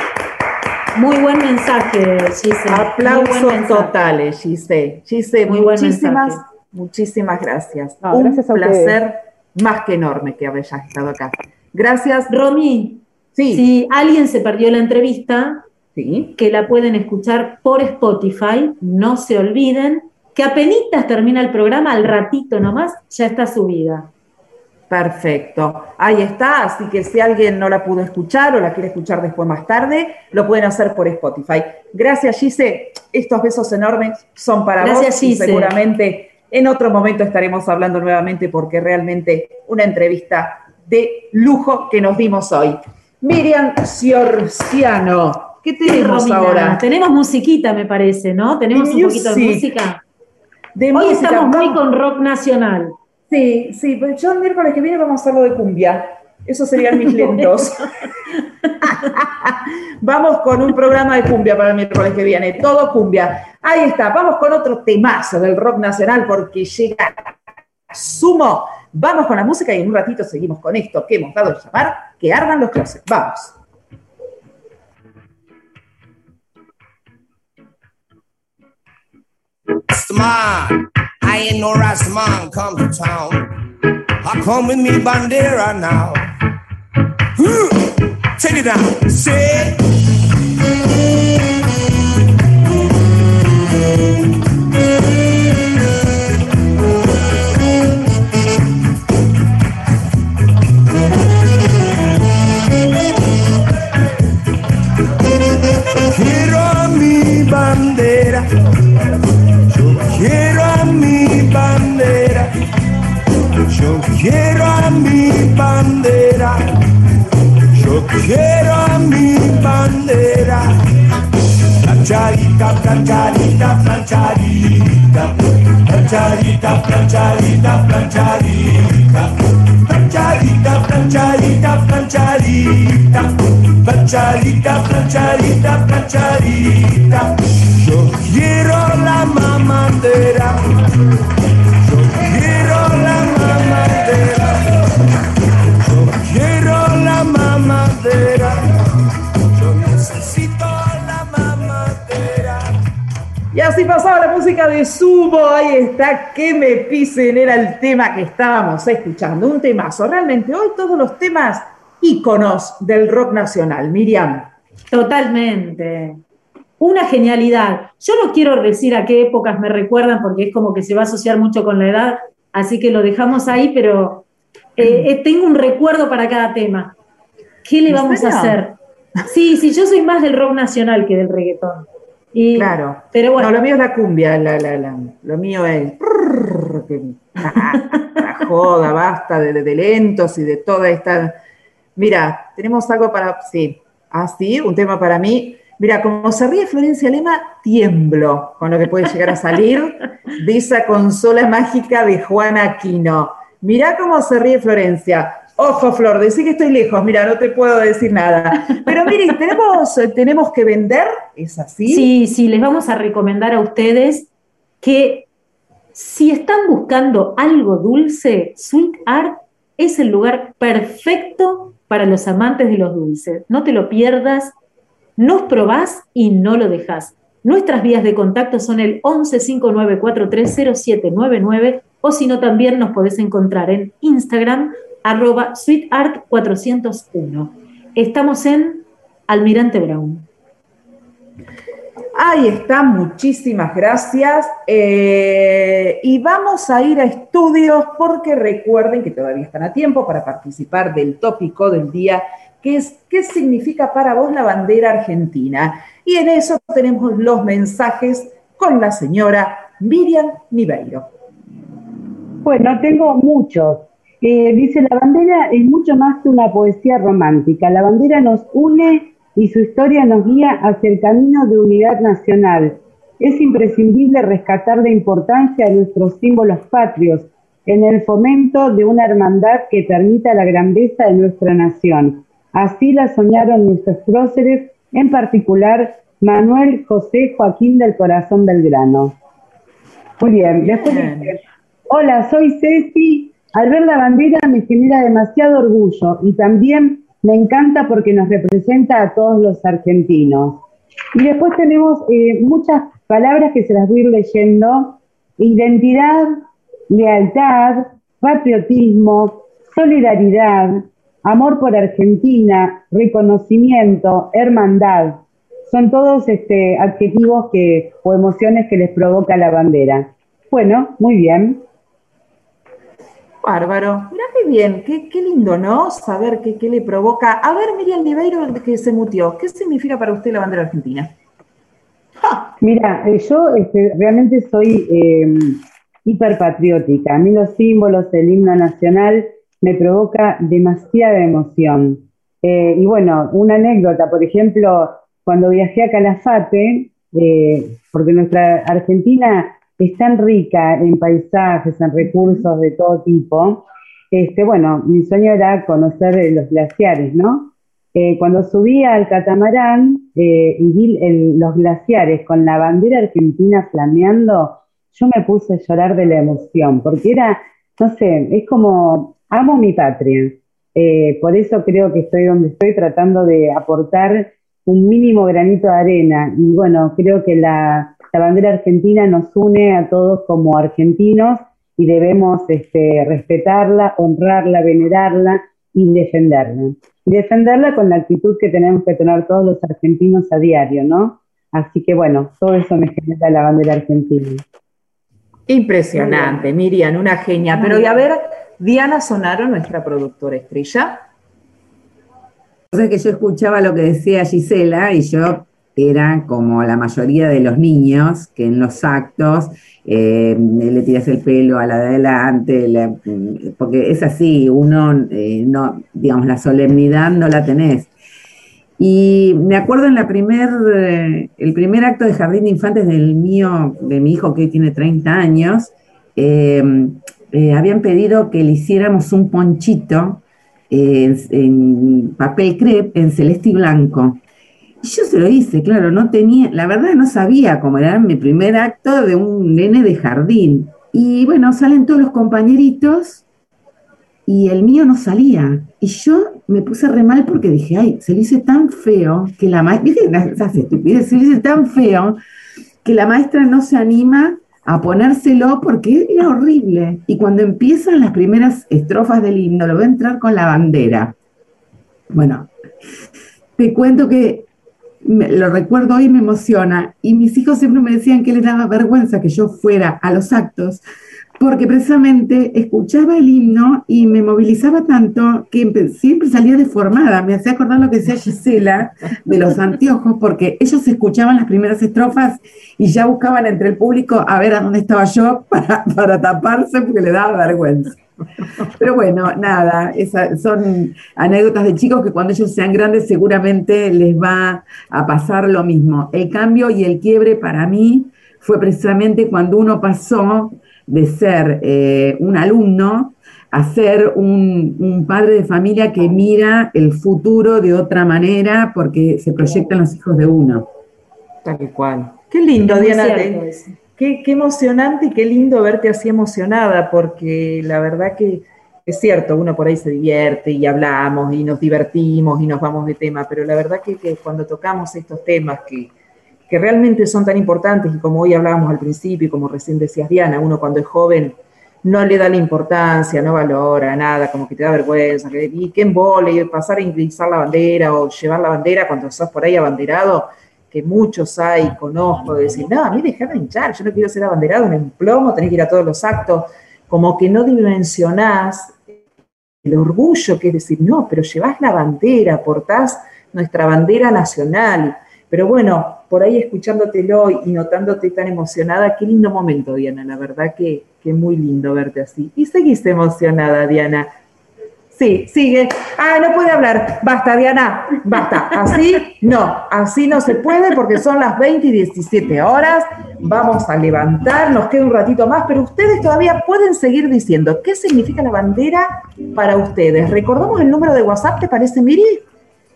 Speaker 3: Muy buen mensaje, Gise.
Speaker 2: Aplausos totales, Gise. Gise, Muy muchísimas, muchísimas gracias. un placer más que enorme que hayas estado acá. Gracias.
Speaker 3: Romy, sí. si alguien se perdió la entrevista, que la pueden escuchar por Spotify, no se olviden, que apenas termina el programa, al ratito nomás, ya está subida.
Speaker 2: Perfecto. Ahí está, así que si alguien no la pudo escuchar o la quiere escuchar después más tarde, lo pueden hacer por Spotify. Gracias, Gise. Estos besos enormes son para
Speaker 3: Gracias,
Speaker 2: vos
Speaker 3: y
Speaker 2: seguramente en otro momento estaremos hablando nuevamente porque realmente una entrevista de lujo que nos dimos hoy. Miriam Ciorciano, ¿Qué tenemos ahora?
Speaker 3: Tenemos musiquita, me parece, ¿no? Tenemos un poquito de música. Hoy estamos muy con rock nacional.
Speaker 2: Sí, sí, pero yo el miércoles que viene vamos a hacerlo de cumbia. Esos serían mis lentos. vamos con un programa de cumbia para el miércoles que viene, todo cumbia. Ahí está, vamos con otro temazo del rock nacional porque llega sumo. Vamos con la música y en un ratito seguimos con esto que hemos dado a llamar que ardan los closets. Vamos.
Speaker 5: man. I ain't no Rasta man come to town. I come with me bandera now. Hmm. Take it down. Say. Quiero mi bandera Yo quiero a mi bandera, yo quiero a mi bandera. Plancharita, plancharita, plancharita, plancharita, plancharita, plancharita. Plancharita, plancharita, plancharita, plancharita, plancharita, plancharita. Yo quiero la mamandera. Yo quiero la mamandera. Yo necesito la mamandera.
Speaker 2: Y así pasaba la música de Sumo, ahí está, que me pisen, era el tema que estábamos escuchando, un temazo. Realmente hoy todos los temas íconos del rock nacional, Miriam.
Speaker 3: Totalmente una genialidad. Yo no quiero decir a qué épocas me recuerdan porque es como que se va a asociar mucho con la edad, así que lo dejamos ahí, pero eh, eh, tengo un recuerdo para cada tema. ¿Qué le vamos a hacer? Sí, sí, yo soy más del rock nacional que del reggaetón.
Speaker 2: Y, claro. Pero bueno. No, lo mío es la cumbia, la, la, lo mío es. La, joda, basta de, de, lentos y de toda esta. Mira, tenemos algo para. Sí, así, un tema para mí. Mira, como se ríe Florencia Lema, tiemblo con lo que puede llegar a salir de esa consola mágica de Juan Aquino. Mira cómo se ríe Florencia. Ojo, Flor, decí que estoy lejos, mira, no te puedo decir nada. Pero mire, tenemos, tenemos que vender, ¿es así?
Speaker 3: Sí, sí, les vamos a recomendar a ustedes que Si están buscando algo dulce, Sweet Art es el lugar perfecto para los amantes de los dulces. No te lo pierdas, nos probás y no lo dejas. Nuestras vías de contacto son el 1159430799 o si no también nos podés encontrar en Instagram arroba sweetart401. Estamos en Almirante Brown.
Speaker 2: Ahí está, muchísimas gracias. Eh, y vamos a ir a estudios porque recuerden que todavía están a tiempo para participar del tópico del día, que es ¿qué significa para vos la bandera argentina? Y en eso tenemos los mensajes con la señora Miriam Niveiro.
Speaker 6: Bueno, tengo muchos. Eh, dice, la bandera es mucho más que una poesía romántica. La bandera nos une y su historia nos guía hacia el camino de unidad nacional. Es imprescindible rescatar la importancia de nuestros símbolos patrios en el fomento de una hermandad que permita la grandeza de nuestra nación. Así la soñaron nuestros próceres, en particular Manuel José Joaquín del Corazón Belgrano. Muy bien, después dice, hola, soy Ceci. Al ver la bandera me genera demasiado orgullo y también me encanta porque nos representa a todos los argentinos. Y después tenemos eh, muchas palabras que se las voy a ir leyendo. Identidad, lealtad, patriotismo, solidaridad, amor por Argentina, reconocimiento, hermandad. Son todos este, adjetivos que, o emociones que les provoca la bandera. Bueno, muy bien.
Speaker 2: Bárbaro. Mirá qué bien, qué, lindo, ¿no? Saber qué, qué, le provoca. A ver, Miriam Niveiro, que se mutió. ¿Qué significa para usted la bandera argentina?
Speaker 6: Mira, eh, yo este, realmente soy eh, hiperpatriótica. A mí los símbolos, el himno nacional, me provoca demasiada emoción. Eh, y bueno, una anécdota, por ejemplo, cuando viajé a Calafate, eh, porque nuestra Argentina es tan rica en paisajes, en recursos de todo tipo, este, bueno, mi sueño era conocer eh, los glaciares, ¿no? Eh, cuando subí al catamarán eh, y vi los glaciares con la bandera argentina flameando, yo me puse a llorar de la emoción, porque era, no sé, es como, amo mi patria. por eso creo que estoy donde estoy tratando de aportar un mínimo granito de arena. Y bueno, creo que la, la bandera argentina nos une a todos como argentinos y debemos este, respetarla, honrarla, venerarla y defenderla. Y defenderla con la actitud que tenemos que tener todos los argentinos a diario, ¿no? Así que bueno, todo eso me genera la bandera argentina.
Speaker 2: Impresionante, Miriam, una genia. Pero y a ver, Diana Sonaro, nuestra productora estrella.
Speaker 8: O sea que yo escuchaba lo que decía Gisela y yo era como la mayoría de los niños que en los actos eh, le tiras el pelo a la de adelante, porque es así, uno, eh, no, digamos, la solemnidad no la tenés. Y me acuerdo en la primer, eh, el primer acto de Jardín de Infantes del mío, de mi hijo que hoy tiene 30 años, habían pedido que le hiciéramos un ponchito en papel crepe en celeste y blanco. Y yo se lo hice, claro, no tenía, la verdad no sabía cómo era mi primer acto de un nene de jardín. Y bueno, salen todos los compañeritos y el mío no salía. Y yo me puse re mal porque dije, ay, se lo hice tan feo que la maestra, se lo hice tan feo que la maestra no se anima a ponérselo porque era horrible. Y cuando empiezan las primeras estrofas del himno, lo voy a entrar con la bandera. Bueno, te cuento que lo recuerdo hoy y me emociona. Y mis hijos siempre me decían que les daba vergüenza que yo fuera a los actos, porque precisamente escuchaba el himno y me movilizaba tanto que siempre salía deformada. Me hacía acordar lo que decía Gisela de los anteojos, porque ellos escuchaban las primeras estrofas y ya buscaban entre el público a ver a dónde estaba yo para, para taparse porque le daba vergüenza. Pero bueno, nada, son anécdotas de chicos que cuando ellos sean grandes seguramente les va a pasar lo mismo. El cambio y el quiebre para mí fue precisamente cuando uno pasó de ser eh, un alumno a ser un, padre de familia que mira el futuro de otra manera porque se proyectan los hijos de uno.
Speaker 2: Tal cual. Qué lindo, Diana. qué, qué emocionante y qué lindo verte así emocionada, porque la verdad que es cierto, uno por ahí se divierte y hablamos y nos divertimos y nos vamos de tema, pero la verdad que, que cuando tocamos estos temas que, que realmente son tan importantes y como hoy hablábamos al principio y como recién decías Diana, uno cuando es joven no le da la importancia, no valora nada, como que te da vergüenza, que, y qué embole, pasar a ingresar la bandera o llevar la bandera cuando sos por ahí abanderado, que muchos hay, conozco, de decir, no, a mí dejame hinchar, yo no quiero ser abanderado en un plomo, tenés que ir a todos los actos, como que no dimensionás el orgullo, que es decir, no, pero llevas la bandera, portás nuestra bandera nacional. Pero bueno, por ahí escuchándotelo y notándote tan emocionada, qué lindo momento, Diana, la verdad que, que muy lindo verte así. Y seguís emocionada, Diana. Sí, sigue. Ah, no puede hablar. Basta, Diana, basta. Así no, así no se puede porque son las 20 y 17 horas. Vamos a levantar, nos queda un ratito más, pero ustedes todavía pueden seguir diciendo qué significa la bandera para ustedes. ¿Recordamos el número de WhatsApp, te parece, Miri?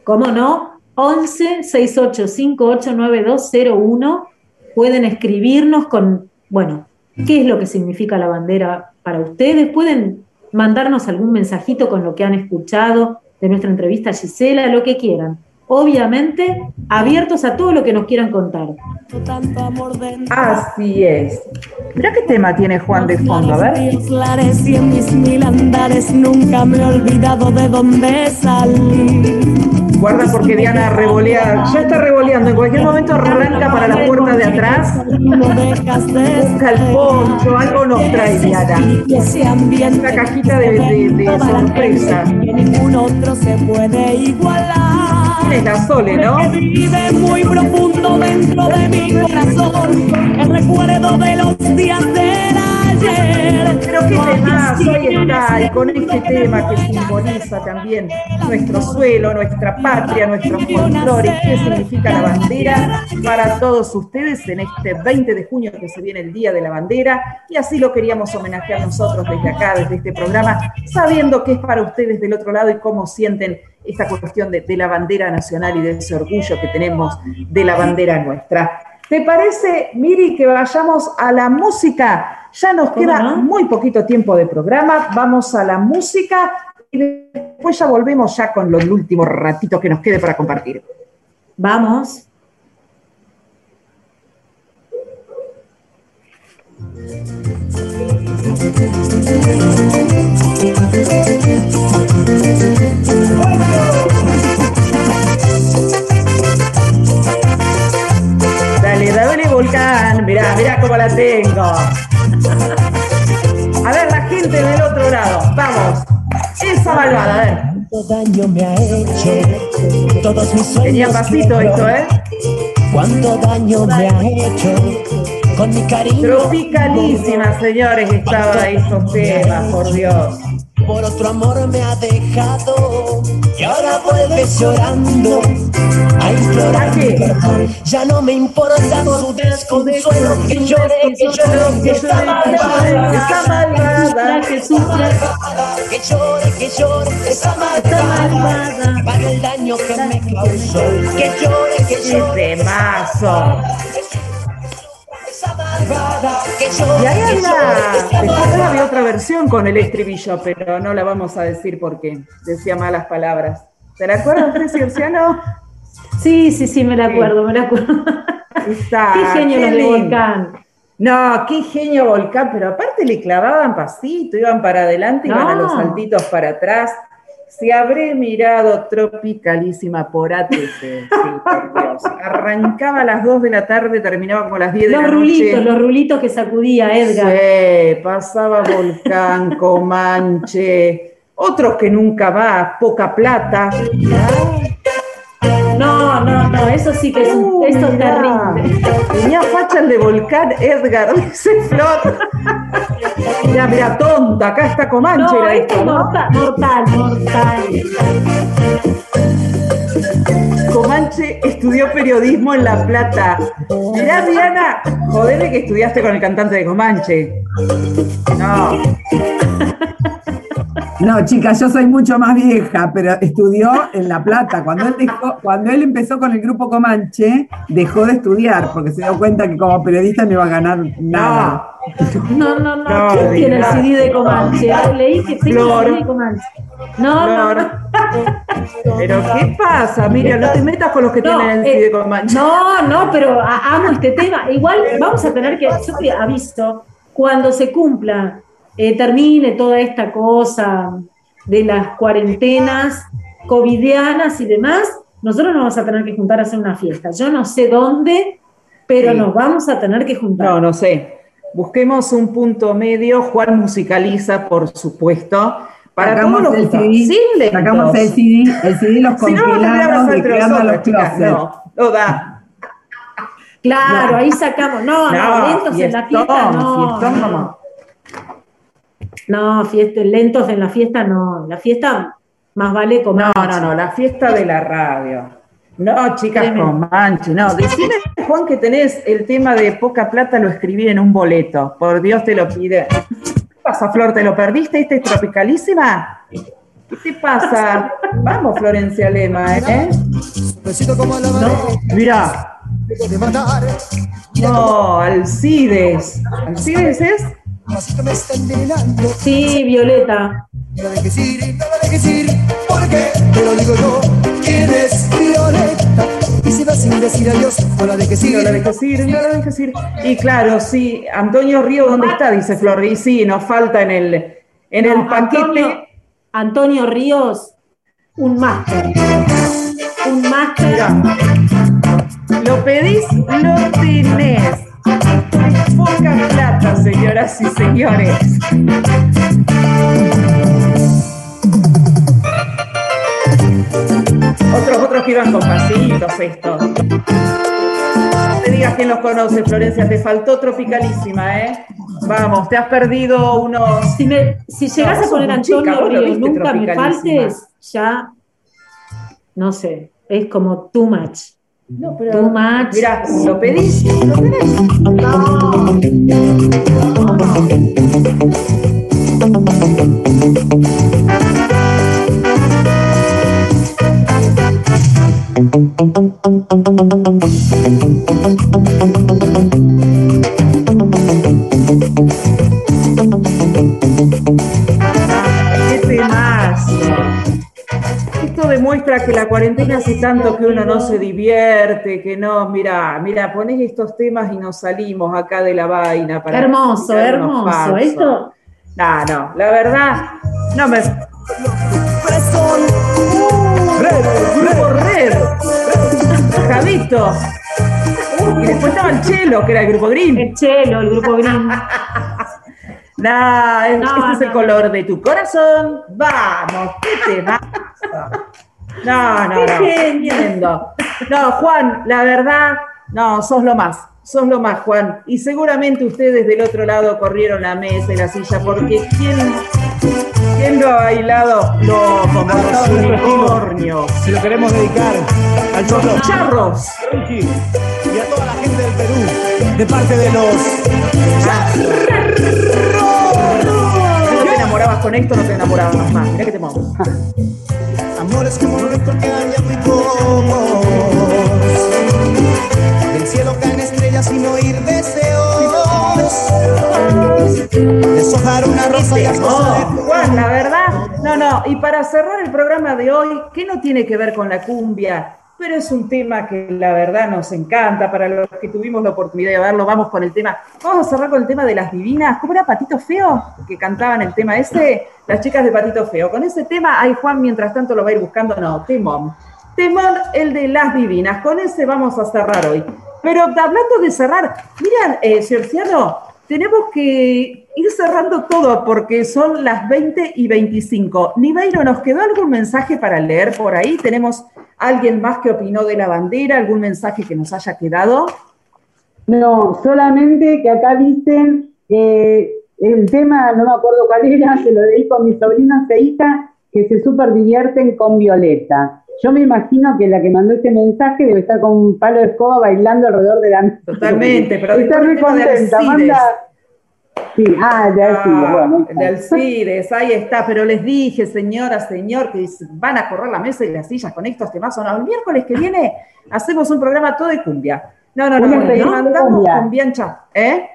Speaker 3: ¿Cómo no? 11 68589201. Pueden escribirnos con, bueno, qué es lo que significa la bandera para ustedes. Pueden mandarnos algún mensajito con lo que han escuchado de nuestra entrevista a Gisela, lo que quieran. Obviamente, abiertos a todo lo que nos quieran contar.
Speaker 2: Así es. Mira qué tema tiene Juan de fondo, a ver.
Speaker 9: Y en mis mil andares nunca me he olvidado de dónde salí.
Speaker 2: Guarda porque Diana revolea, ya está revoleando, en cualquier momento arranca para la puerta de atrás, busca el poncho, algo nos trae Diana. Una cajita de, de, de sorpresa.
Speaker 9: Ningún otro se puede igualar.
Speaker 2: La Sole, ¿no?
Speaker 9: Vive muy profundo dentro de mi corazón. El recuerdo de los días del ayer.
Speaker 2: Pero qué temazo, ahí está, y con este tema que simboliza también nuestro suelo, nuestra patria, nuestro folclore, qué significa la bandera para todos ustedes en este 20 de junio que se viene el Día de la Bandera, y así lo queríamos homenajear nosotros desde acá, desde este programa, sabiendo que es para ustedes del otro lado y cómo sienten esta cuestión de, de la bandera nacional y de ese orgullo que tenemos de la bandera nuestra. ¿Te parece, Miri, que vayamos a la música? Ya nos
Speaker 3: ¿Cómo
Speaker 2: queda
Speaker 3: no?
Speaker 2: muy poquito tiempo de programa. Vamos a la música y después ya volvemos ya con los últimos ratitos que nos quede para compartir.
Speaker 3: Vamos.
Speaker 2: Volcán. Mirá, mirá cómo la tengo. A ver, la gente del otro lado. Vamos. Esa malvada, a ver.
Speaker 9: Cuánto daño me ha hecho todos mis sueños.
Speaker 2: Tenía pasito esto, ¿eh?
Speaker 9: Cuánto daño me ha hecho con mi cariño.
Speaker 2: Tropicalísima, señores, estaba esos temas, por Dios.
Speaker 9: Por otro amor me ha dejado y ahora vuelves llorando a implorar. Ya no me importa su desconsuelo que llore, que llore, que está malvada.
Speaker 2: Esa malvada.
Speaker 3: Que sufra,
Speaker 9: Que llore, que llore, esa malvada. Para el daño que me causó. Que llore, que
Speaker 2: ¡Qué
Speaker 9: llore. Que llore,
Speaker 2: Y ahí había, después había otra versión con el estribillo, pero no la vamos a decir porque decía malas palabras. ¿Se la acuerdan usted, Ciurciano?
Speaker 3: Sí, sí, sí, me la acuerdo, me la acuerdo.
Speaker 2: Está,
Speaker 3: Qué genio los de
Speaker 2: lindo.
Speaker 3: Volcán.
Speaker 2: No, qué genio Volcán, pero aparte le clavaban pasito, iban para adelante, iban a los
Speaker 3: No.
Speaker 2: saltitos para atrás. Se habré mirado tropicalísima por ATC, sí, por Dios. Arrancaba a las 2 de la tarde, terminaba como a las 10 de
Speaker 3: Los
Speaker 2: la
Speaker 3: rulitos,
Speaker 2: noche.
Speaker 3: los rulitos que sacudía Edgar.
Speaker 2: Sí, pasaba Volcán, Comanche, otros que nunca va, Poca Plata.
Speaker 3: No, no, no, eso sí que es un, esto es terrible.
Speaker 2: Tenía facha el de Volcán, Edgar, dice Flor. Mira, mira, tonta, acá está Comanche,
Speaker 3: No,
Speaker 2: era
Speaker 3: esto
Speaker 2: esto,
Speaker 3: es
Speaker 2: ¿no?
Speaker 3: mortal, mortal, mortal.
Speaker 2: Comanche estudió periodismo en La Plata. Mirá, Diana, jodeme que estudiaste con el cantante de Comanche. No.
Speaker 8: No, chicas, yo soy mucho más vieja, pero estudió en La Plata. Cuando él, dejó, cuando él empezó con el grupo Comanche, dejó de estudiar porque se dio cuenta que como periodista no iba a ganar nada.
Speaker 3: No, no, no.
Speaker 2: No,
Speaker 3: ¿Quién tiene el. CD de Comanche? Ah, Leí que tengo
Speaker 2: Flor.
Speaker 3: el CD de Comanche. No, no, no.
Speaker 2: Pero ¿qué pasa, Miriam? No te metas con los que
Speaker 3: No,
Speaker 2: tienen el
Speaker 3: eh,
Speaker 2: CD con mancha.
Speaker 3: No, no, pero amo este tema. Igual vamos a tener que, yo te aviso, cuando se cumpla, eh, termine toda esta cosa de las cuarentenas covidianas y demás, nosotros nos vamos a tener que juntar a hacer una fiesta. Yo no sé dónde, pero
Speaker 2: Sí.
Speaker 3: nos vamos a tener que juntar.
Speaker 2: No, no sé. Busquemos un punto medio. Juan musicaliza, por supuesto. Para
Speaker 8: Sacamos
Speaker 2: todos los
Speaker 8: el. CD,
Speaker 2: lentos.
Speaker 8: sacamos el CD, el CD los compilamos y a los closets.
Speaker 2: No, no da.
Speaker 3: Claro,
Speaker 2: No.
Speaker 3: ahí sacamos. No, no,
Speaker 2: No,
Speaker 3: lentos en la fiesta, no.
Speaker 2: fiestón,
Speaker 3: no. No, fiesta, lentos en la fiesta no. La fiesta más vale
Speaker 2: No,
Speaker 3: comer.
Speaker 2: no, no, la fiesta de la radio. No, chicas,
Speaker 3: Tremendo.
Speaker 2: con manche, no. Decime, Juan, que tenés el tema de poca plata, lo escribí en un boleto. Por Dios te lo pide. ¿Qué pasa, Flor? ¿Te lo perdiste? ¿Este es tropicalísima? ¿Qué te pasa? Vamos, Florencia Lema, ¿eh?
Speaker 10: De matar.
Speaker 2: no, Alcides. ¿Alcides es?
Speaker 10: Me está envenenando.
Speaker 3: Sí, Violeta.
Speaker 10: No la dejes ir, no la dejes ir, porque te lo digo yo. ¿Quién es Violeta? Y si vas sin decir adiós, no la dejes ir.
Speaker 2: No la dejes ir, no la dejes ir. Y claro, sí, Antonio Río, ¿dónde está? Dice Flor. Y sí, nos falta en el, en el
Speaker 3: No,
Speaker 2: paquete.
Speaker 3: Antonio, Antonio Ríos, un máster. Un máster.
Speaker 2: Lo pedís, lo tenés. Poca plata, señoras y señores. Otros, otros que iban con pasitos estos. No te digas quién los conoce, Florencia, te faltó tropicalísima, ¿eh? Vamos, te has perdido unos.
Speaker 3: Si, me, si llegas
Speaker 2: No,
Speaker 3: a poner Antonio Ríos, nunca me faltes, ya, no sé, es como too much.
Speaker 2: No, pero.
Speaker 3: Too much.
Speaker 2: Mira, lo pedís, lo tenés. ¡Qué Esto demuestra que la cuarentena hace tanto que uno no se divierte, que no, mira, mira, ponés estos temas y nos salimos acá de la vaina. Para
Speaker 3: Hermoso, hermoso.
Speaker 2: falso.
Speaker 3: Esto,
Speaker 2: No, no, la verdad, no me. Red, Javito. Y después estaba el Chelo, que era el grupo Green.
Speaker 3: el chelo, el grupo Green.
Speaker 2: Nah,
Speaker 3: No,
Speaker 2: este es el color de tu corazón. Vamos, ¿qué te? No, no,
Speaker 3: Qué
Speaker 2: no.
Speaker 3: genio.
Speaker 2: Tremendo. No, Juan, la verdad, no, sos lo más. Sos lo más, Juan. Y seguramente ustedes del otro lado corrieron la mesa y la silla, porque ¿quién, quién lo ha bailado? No, como los unicornios.
Speaker 11: Se lo queremos dedicar al Cholo
Speaker 2: Los charros.
Speaker 11: Ricky y a toda la gente del Perú, de parte de los
Speaker 2: Si te enamorabas con esto, no te enamorabas más. Mirá que te mando.
Speaker 10: Amores como momentos que dañan muy pocos. Del cielo caen estrellas sin oír deseos. Deshojar una rosa y cosas
Speaker 2: Oh, Juan, la verdad, no, no. Y para cerrar el programa de hoy, que no tiene que ver con la cumbia, pero es un tema que la verdad nos encanta. Para los que tuvimos la oportunidad de verlo, vamos con el tema. Vamos a cerrar con el tema de las divinas. ¿Cómo era Patito Feo? Que cantaban el tema ese, las chicas de Patito Feo. Con ese tema, ay Juan, mientras tanto lo va a ir buscando, no, Temón. Temón, el de las divinas. Con ese vamos a cerrar hoy. Pero hablando de cerrar, miran, eh, Ciorciano, tenemos que ir cerrando todo porque son las 20 y 25. Niveiro, ¿nos quedó algún mensaje para leer por ahí? ¿Tenemos alguien más que opinó de la bandera? ¿Algún mensaje que nos haya quedado?
Speaker 6: No, solamente que acá dicen eh, el tema, no me acuerdo cuál era, se lo dedico a mis sobrinos e hija, que se súper divierten con Violeta. Yo me imagino que la que mandó este mensaje debe estar con un palo de escoba bailando alrededor de la mesa.
Speaker 2: Totalmente, pero
Speaker 6: está re contenta. Manda, Sí, ah, de Alcides,
Speaker 2: Ah,
Speaker 6: bueno.
Speaker 2: de Alcides, ahí está, pero les dije, señora, señor, que van a correr la mesa y las sillas con estos temas. No, el miércoles que viene hacemos un programa todo de cumbia. No, no, no,
Speaker 6: Un
Speaker 2: le
Speaker 6: especial de
Speaker 2: mandamos
Speaker 6: cumbia.
Speaker 2: cumbiancha, ¿eh?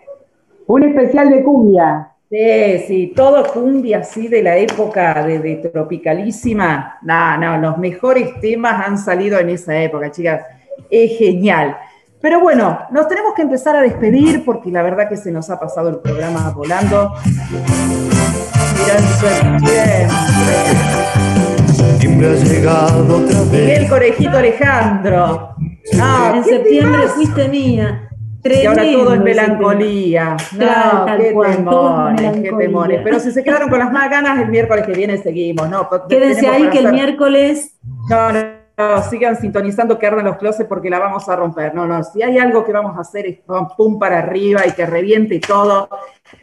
Speaker 6: Un especial de cumbia.
Speaker 2: Sí, sí, todo cumbia así de la época de, de tropicalísima. No, no, los mejores temas han salido en esa época, chicas. Es genial. Pero bueno, nos tenemos que empezar a despedir porque la verdad que se nos ha pasado el programa volando. Mira en septiembre.
Speaker 10: Has llegado otra
Speaker 2: Miguel
Speaker 10: vez.
Speaker 2: Corejito Alejandro. No,
Speaker 3: en
Speaker 2: ¿qué
Speaker 3: septiembre
Speaker 2: temas?
Speaker 3: fuiste mía.
Speaker 2: Y ahora todo es melancolía.
Speaker 3: Claro,
Speaker 2: No, qué
Speaker 3: cual, todo es
Speaker 2: temones, qué temones. Pero si se quedaron con las más ganas, el miércoles que viene seguimos, ¿no?
Speaker 3: Quédense ahí que el miércoles
Speaker 2: no, no, sigan sintonizando que arden los closets porque la vamos a romper. No, no, si hay algo que vamos a hacer es pum, para arriba y que reviente todo.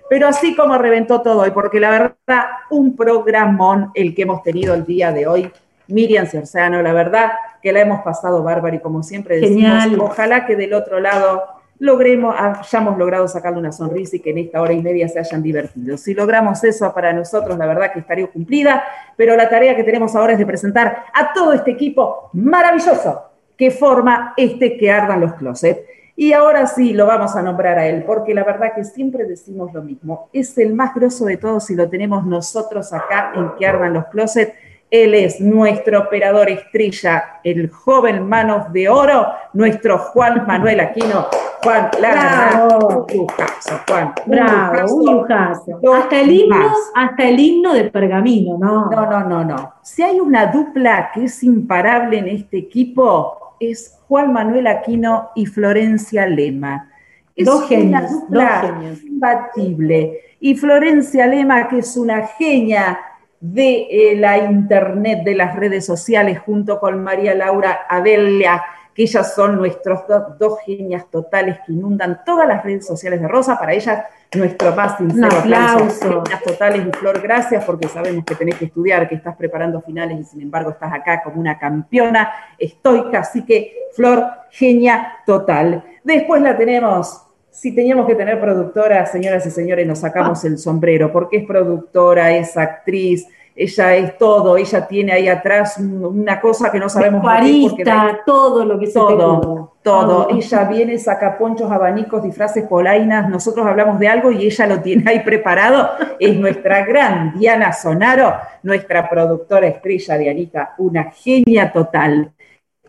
Speaker 2: Pero así como reventó todo hoy, porque la verdad, un programón el que hemos tenido el día de hoy. Miriam Cerceano, la verdad que la hemos pasado bárbaro y como siempre decimos,
Speaker 3: Genial.
Speaker 2: ojalá que del otro lado logremos, hayamos logrado sacarle una sonrisa y que en esta hora y media se hayan divertido. Si logramos eso para nosotros, la verdad que estaría cumplida, pero la tarea que tenemos ahora es de presentar a todo este equipo maravilloso que forma este que ardan los closets. Y ahora sí lo vamos a nombrar a él, porque la verdad que siempre decimos lo mismo. Es el más grosso de todos y lo tenemos nosotros acá en que ardan los closets. Él es nuestro operador estrella, el joven manos de oro, nuestro Juan Manuel Aquino. Juan, la verdad,
Speaker 3: Bravo.
Speaker 2: un lujazo, Juan. un
Speaker 3: Bravo,
Speaker 2: lujazo.
Speaker 3: un lujazo. Hasta el himno,
Speaker 2: más.
Speaker 3: hasta el himno de pergamino, ¿no?
Speaker 2: No, no, no, no. Si hay una dupla que es imparable en este equipo, es Juan Manuel Aquino y Florencia Lema. Es
Speaker 3: Dos
Speaker 2: una
Speaker 3: genios,
Speaker 2: dupla
Speaker 3: dos genios.
Speaker 2: imbatible. Y Florencia Lema, que es una genia de eh, la internet, de las redes sociales, junto con María Laura Adelia, que ellas son nuestros do- dos genias totales que inundan todas las redes sociales de Rosa. Para ellas, nuestro más sincero
Speaker 3: Un aplauso.
Speaker 2: Genias totales y Flor, gracias porque sabemos que tenés que estudiar, que estás preparando finales y sin embargo estás acá como una campeona estoica. Así que, Flor, genia total. Después la tenemos. Si teníamos que tener productora, señoras y señores, nos sacamos el sombrero, porque es productora, es actriz, ella es todo, ella tiene ahí atrás un- una cosa que no sabemos porque
Speaker 3: Vestuarista, todo lo que se te ocurra.
Speaker 2: todo, todo. Ella viene, saca ponchos, abanicos, disfraces, polainas. Nosotros hablamos de algo y ella lo tiene ahí preparado. Es nuestra gran Diana Sonaro, nuestra productora estrella Dianita, una genia total.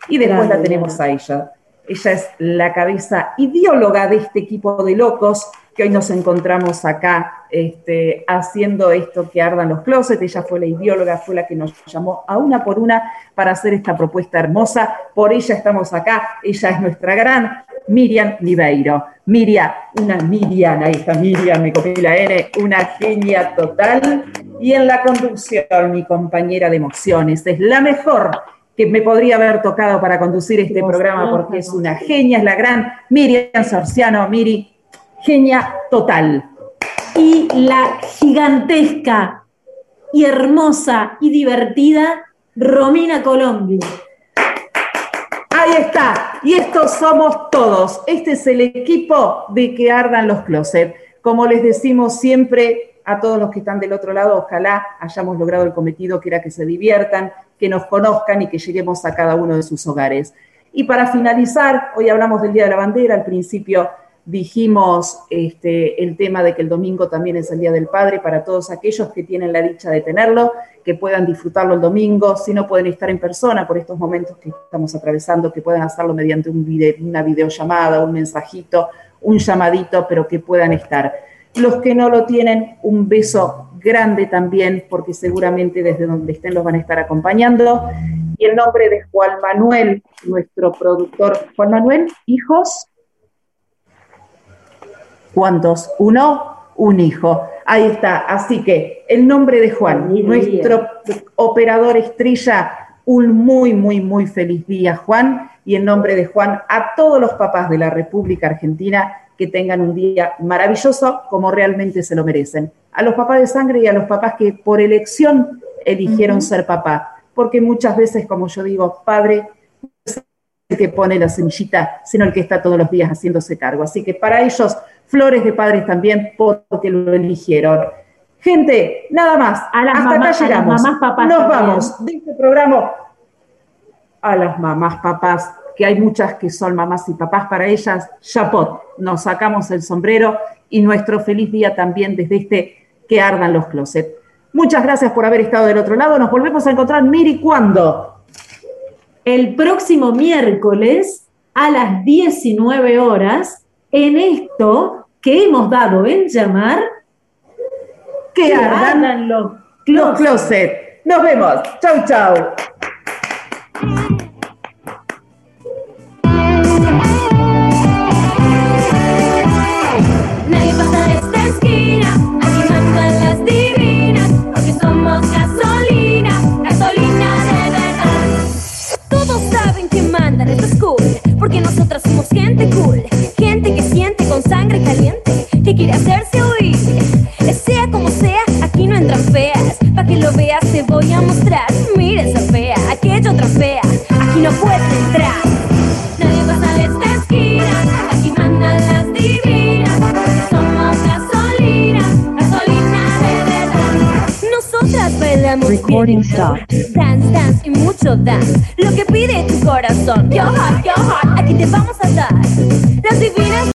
Speaker 2: Y después la tenemos a ella. Ella es la cabeza ideóloga de este equipo de locos que hoy nos encontramos acá este, haciendo esto que ardan los closets. Ella fue la ideóloga, fue la que nos llamó a una por una para hacer esta propuesta hermosa. Por ella estamos acá. Ella es nuestra gran Miriam Libeiro. Miriam, una Miriam, ahí está Miriam, me copié la N, una genia total. Y en la conducción, mi compañera de emociones, es la mejor que me podría haber tocado para conducir este programa porque es una genia, es la gran Miriam Sorciano, Miri, genia total.
Speaker 3: Y la gigantesca y hermosa y divertida Romina Colombi.
Speaker 2: Ahí está. Y estos somos todos. Este es el equipo de que ardan los closets. Como les decimos siempre a todos los que están del otro lado, ojalá hayamos logrado el cometido que era que se diviertan, que nos conozcan y que lleguemos a cada uno de sus hogares. Y para finalizar, hoy hablamos del Día de la Bandera, al principio dijimos este, el tema de que el domingo también es el Día del Padre para todos aquellos que tienen la dicha de tenerlo, que puedan disfrutarlo el domingo, si no pueden estar en persona por estos momentos que estamos atravesando, que puedan hacerlo mediante un vide- una videollamada, un mensajito, un llamadito, pero que puedan estar. Los que no lo tienen, un beso grande también, porque seguramente desde donde estén los van a estar acompañando. Y el nombre de Juan Manuel, nuestro productor. Juan Manuel, hijos. ¿Cuántos? Uno, un hijo. Ahí está. Así que el nombre de Juan, nuestro operador estrella, un muy, muy, muy feliz día, Juan. Y en nombre de Juan, a todos los papás de la República Argentina, que tengan un día maravilloso como realmente se lo merecen. A los papás de sangre y a los papás que por elección eligieron ser papá. Porque muchas veces, como yo digo, padre no es el que pone la semillita, sino el que está todos los días haciéndose cargo. Así que para ellos, flores de padres también porque lo eligieron. Gente, nada más.
Speaker 3: A las
Speaker 2: Hasta
Speaker 3: mamás-
Speaker 2: acá
Speaker 3: a las
Speaker 2: llegamos.
Speaker 3: mamás, papás
Speaker 2: Nos
Speaker 3: también.
Speaker 2: vamos de este programa a las mamás, papás, que hay muchas que son mamás y papás para ellas. Chapot, nos sacamos el sombrero y nuestro feliz día también desde este que ardan los closets. Muchas gracias por haber estado del otro lado. Nos volvemos a encontrar, Miri, ¿cuándo?
Speaker 3: El próximo miércoles a las 19 horas en esto que hemos dado en llamar
Speaker 2: Que ardan
Speaker 3: los
Speaker 2: Los closets. Nos vemos. Chau, chau.
Speaker 12: Gasolina, gasolina de verdad. Todos saben que mandan, esto es cool, porque nosotras somos gente cool, gente que siente con sangre caliente, que quiere hacerse oír. Sea como sea, aquí no entran feas, pa' que lo veas te voy a mostrar. Mira esa fea, aquella otra fea, aquí no puedes entrar. Bailamos
Speaker 13: Recording
Speaker 12: bien, Dance, dance y mucho dance. Lo que pide tu corazón. Yo hot, yo hot, aquí te vamos a dar. Las divinas